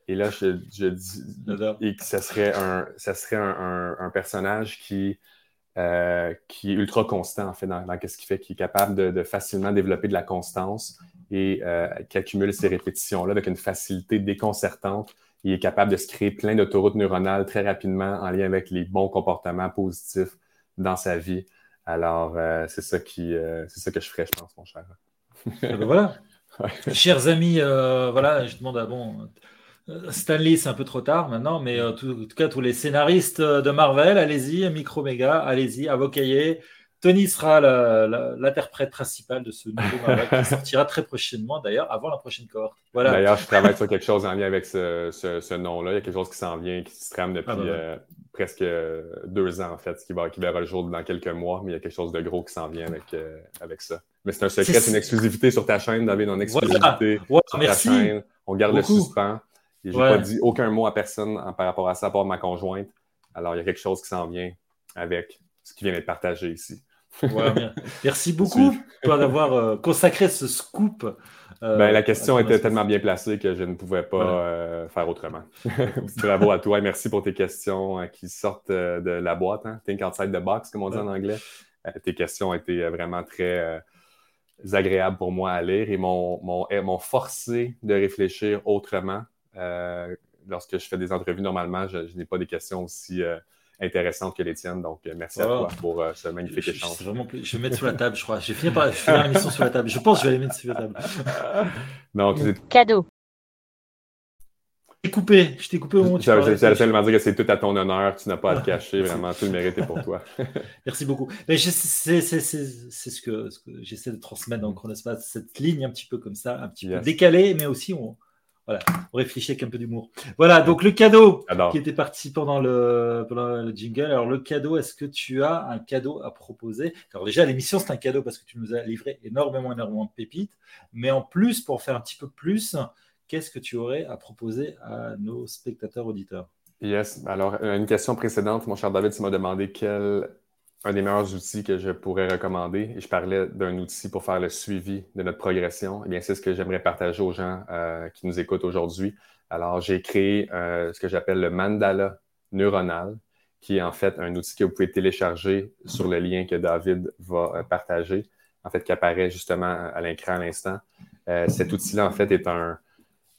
et là, je, dis et que ça serait un, ça serait un, personnage qui, euh, qui est ultra constant, en fait, dans, ce qu'il fait, qui est capable de, facilement développer de la constance et euh, qui accumule ces répétitions-là avec une facilité déconcertante. Il est capable de se créer plein d'autoroutes neuronales très rapidement en lien avec les bons comportements positifs dans sa vie. Alors, euh, c'est ça qui, c'est ça que je ferais, je pense, mon cher. Ah ben voilà. Chers amis, voilà, je demande à bon Stanley, c'est un peu trop tard maintenant, mais euh, en tout, cas, tous les scénaristes euh, de Marvel, allez-y, Micro Méga, allez-y, à vos cahiers. Tony sera l'interprète principal de ce nouveau Marvel qui sortira très prochainement, d'ailleurs, avant la prochaine cohorte. Voilà. D'ailleurs, je travaille sur quelque chose en lien avec ce, nom-là. Il y a quelque chose qui s'en vient, qui se trame depuis ah, bah, presque deux ans, en fait, qui, va, qui verra le jour dans quelques mois, mais il y a quelque chose de gros qui s'en vient avec, avec ça. Mais c'est un secret, c'est une exclusivité sur ta chaîne, David, une exclusivité sur ta chaîne. On garde le suspens. Je n'ai pas dit aucun mot à personne par rapport à ça, à part ma conjointe. Alors, il y a quelque chose qui s'en vient avec ce qui vient d'être partagé ici. merci beaucoup d'avoir consacré ce scoop euh, ben, la question était tellement bien placée que je ne pouvais pas euh, faire autrement. Bravo à toi et merci pour tes questions euh, qui sortent de la boîte. Hein? Think outside the box, comme on dit en anglais. tes questions ont été vraiment très agréables pour moi à lire et m'ont forcé de réfléchir autrement. Lorsque je fais des entrevues, normalement, je, je n'ai pas des questions aussi intéressante que les tiennes. Donc, euh, merci à toi pour euh, ce magnifique échange. Je, vraiment, je vais mettre sur la table, je crois. J'ai fini par finir l'émission sur la table. Je pense que je vais les mettre sur la table. non, Cadeau. Je t'ai coupé, je t'ai coupé au moment où tu J'allais tellement dire que c'est tout à ton honneur, tu n'as pas à te cacher, vraiment, tout le mérite est pour toi. Merci beaucoup. C'est ce que, ce que j'essaie de transmettre dans le chronospace, cette ligne un petit peu comme ça, un petit peu décalée, mais aussi on, voilà, on réfléchit avec un peu d'humour. Voilà, donc le cadeau qui était parti pendant le, le jingle. Alors, le cadeau, est-ce que tu as un cadeau à proposer? Alors, déjà, l'émission, c'est un cadeau parce que tu nous as livré énormément, énormément de pépites. Mais en plus, pour faire un petit peu plus, qu'est-ce que tu aurais à proposer à nos spectateurs auditeurs? Yes. Alors, une question précédente, mon cher David, tu m'as demandé quel un des meilleurs outils que je pourrais recommander, et je parlais d'un outil pour faire le suivi de notre progression, eh bien, c'est ce que j'aimerais partager aux gens euh, qui nous écoutent aujourd'hui. Alors, j'ai créé euh, ce que j'appelle le mandala neuronal, qui est en fait un outil que vous pouvez télécharger sur le lien que David va euh, partager, en fait, qui apparaît justement à l'écran à l'instant. cet outil-là, en fait, est un,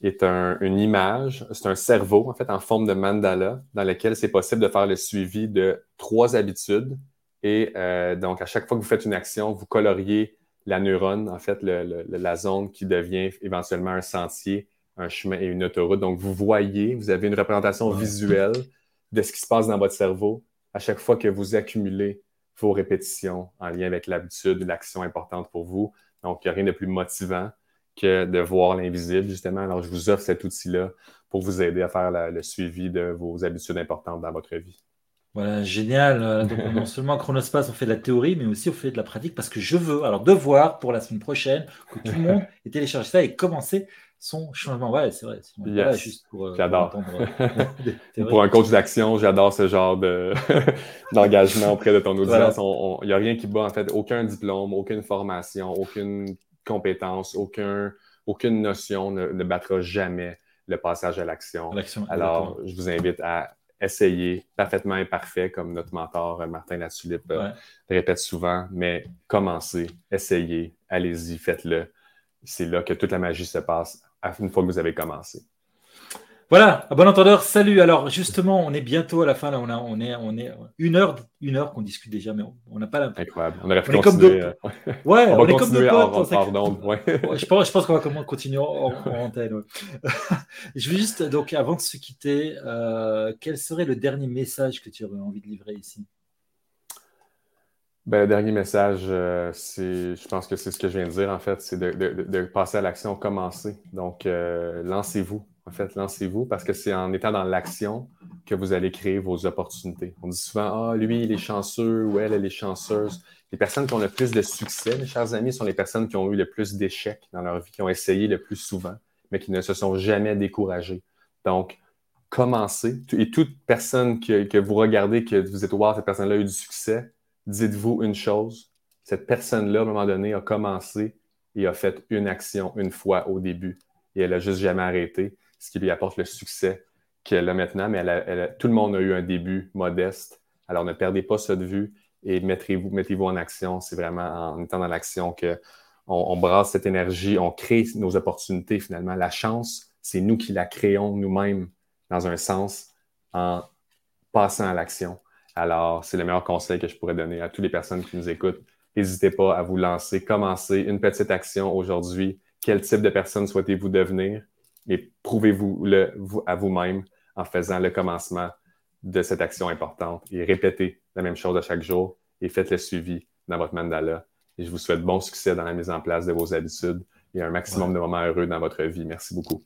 est une image, c'est un cerveau, en fait, en forme de mandala, dans lequel c'est possible de faire le suivi de trois habitudes et euh, donc, à chaque fois que vous faites une action, vous coloriez la neurone, en fait, la zone qui devient éventuellement un sentier, un chemin et une autoroute. Donc, vous voyez, vous avez une représentation visuelle de ce qui se passe dans votre cerveau à chaque fois que vous accumulez vos répétitions en lien avec l'habitude, l'action importante pour vous. Donc, il n'y a rien de plus motivant que de voir l'invisible, justement. Alors, je vous offre cet outil-là pour vous aider à faire le suivi de vos habitudes importantes dans votre vie. Voilà, génial. Euh, donc, non seulement Chronospace, on fait de la théorie, mais aussi on fait de la pratique parce que je veux, alors devoir pour la semaine prochaine, que tout le monde ait téléchargé ça et commencer son changement. Ouais, c'est vrai. juste pour, j'adore. Pour, un coach d'action, j'adore ce genre de, d'engagement auprès de ton audience. Il n'y a rien qui bat, en fait, aucun diplôme, aucune formation, aucune compétence, aucun, aucune notion ne, ne battra jamais le passage à l'action. Alors, je vous invite à essayer, parfaitement imparfait, comme notre mentor euh, Martin Latulippe euh, répète souvent, mais commencez, essayez, allez-y, faites-le. C'est là que toute la magie se passe une fois que vous avez commencé. Voilà, à bon entendeur, salut. Alors justement, on est bientôt à la fin. Là, on, a, on est, on est une heure, une heure qu'on discute déjà, mais on n'a pas la. Incroyable. On aurait pu continuer. Euh, ouais, on, on est comme deux potes. Pardon. Ouais. je pense, je pense qu'on va continuer en, antenne. je veux juste, donc, avant de se quitter, euh, quel serait le dernier message que tu aurais envie de livrer ici? Ben, le dernier message, euh, c'est, je pense que c'est ce que je viens de dire, en fait, c'est de, de, de passer à l'action, commencer. Donc, lancez-vous. En fait, lancez-vous parce que c'est en étant dans l'action que vous allez créer vos opportunités. On dit souvent, ah, lui, il est chanceux ou elle, elle est chanceuse. Les personnes qui ont le plus de succès, mes chers amis, sont les personnes qui ont eu le plus d'échecs dans leur vie, qui ont essayé le plus souvent, mais qui ne se sont jamais découragées. Donc, commencez. Et toute personne que, vous regardez, que vous êtes, wow, cette personne-là a eu du succès, dites-vous une chose. Cette personne-là, à un moment donné, a commencé et a fait une action une fois au début. Et elle n'a juste jamais arrêté ce qui lui apporte le succès qu'elle a maintenant, mais tout le monde a eu un début modeste. Alors ne perdez pas ça de vue et mettez-vous mettez en action. C'est vraiment en étant dans l'action qu'on on brasse cette énergie, on crée nos opportunités finalement. La chance, c'est nous qui la créons nous-mêmes dans un sens en passant à l'action. Alors, c'est le meilleur conseil que je pourrais donner à toutes les personnes qui nous écoutent. N'hésitez pas à vous lancer, commencez une petite action aujourd'hui. Quel type de personne souhaitez-vous devenir? Et prouvez-vous-le à vous-même en faisant le commencement de cette action importante et répétez la même chose à chaque jour et faites le suivi dans votre mandala. Et je vous souhaite bon succès dans la mise en place de vos habitudes et un maximum de moments heureux dans votre vie. Merci beaucoup.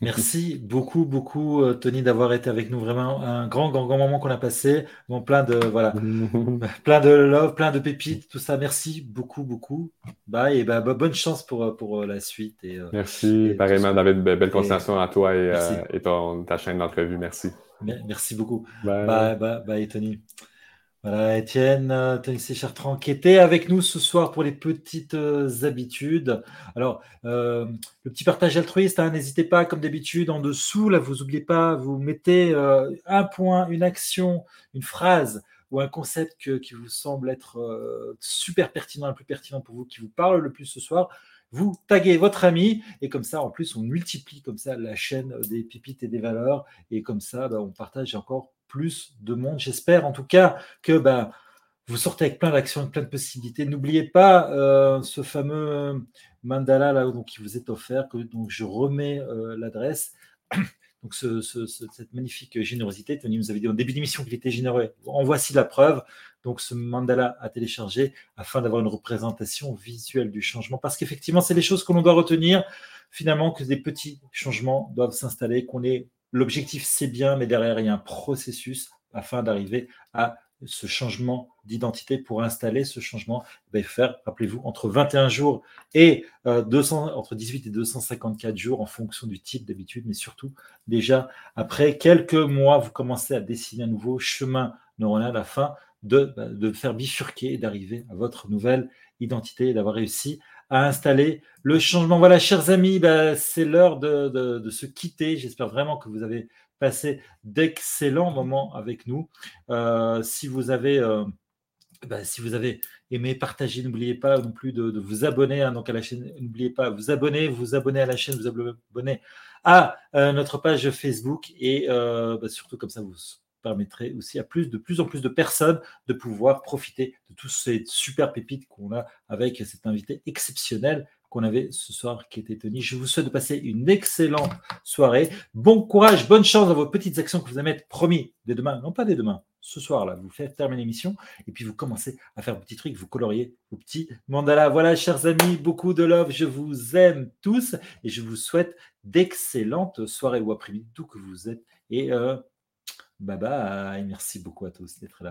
Merci beaucoup, beaucoup, euh, Tony, d'avoir été avec nous. Vraiment un grand, grand, grand moment qu'on a passé. Bon, plein de, voilà, plein de love, plein de pépites, tout ça. Merci beaucoup, beaucoup. Bye et bah, bonne chance pour, euh, pour euh, la suite. Et, Merci, pareillement, David. Belle continuation à toi et, et ton, ta chaîne d'entrevue. Merci. Merci beaucoup. Bye, bye, bye, bye Tony. Voilà, Étienne, euh, Tony Chartrand, qui était avec nous ce soir pour les petites euh, habitudes. Alors, euh, le petit partage altruiste, hein, n'hésitez pas, comme d'habitude, en dessous, là, vous n'oubliez pas, vous mettez un point, une action, une phrase ou un concept qui vous semble être super pertinent, le plus pertinent pour vous, qui vous parle le plus ce soir vous taguez votre ami et comme ça, en plus, on multiplie comme ça la chaîne des pépites et des valeurs et comme ça, bah, on partage encore plus de monde. J'espère en tout cas que bah, vous sortez avec plein d'actions, plein de possibilités. N'oubliez pas euh, ce fameux mandala là, donc, qui vous est offert, que donc, je remets euh, l'adresse. Donc cette magnifique générosité, Tony nous avait dit en début d'émission qu'il était généreux. En voici la preuve. Donc ce mandala à télécharger afin d'avoir une représentation visuelle du changement. Parce qu'effectivement, c'est les choses que l'on doit retenir. Finalement, que des petits changements doivent s'installer, qu'on est l'objectif c'est bien, mais derrière il y a un processus afin d'arriver à ce changement d'identité pour installer ce changement, ben faire, rappelez-vous, entre 21 jours et 200, euh, entre 18 et 254 jours en fonction du type d'habitude, mais surtout déjà après quelques mois, vous commencez à dessiner un nouveau chemin neuronal afin de, ben, de faire bifurquer et d'arriver à votre nouvelle identité et d'avoir réussi à installer le changement. Voilà, chers amis, ben, c'est l'heure de, se quitter. J'espère vraiment que vous avez passé d'excellents moments avec nous. Euh, si vous avez euh, bah, si vous avez aimé, partagé, n'oubliez pas non plus de, vous abonner hein, donc à la chaîne. N'oubliez pas vous abonner, vous abonner à la chaîne, vous abonner à euh, notre page Facebook et bah, surtout comme ça vous permettrez aussi à plus de plus en plus de personnes de pouvoir profiter de toutes ces super pépites qu'on a avec cet invité exceptionnel qu'on avait ce soir qui était Tony. Je vous souhaite de passer une excellente soirée. Bon courage, bonne chance dans vos petites actions que vous allez mettre promis dès demain, non pas dès demain, ce soir-là, vous faites terminer l'émission et puis vous commencez à faire vos petits trucs, vous coloriez vos petits mandalas. Voilà, chers amis, beaucoup de love. Je vous aime tous et je vous souhaite d'excellentes soirées ou après-midi, d'où que vous êtes. Et euh, Bye bye. Merci beaucoup à tous d'être là.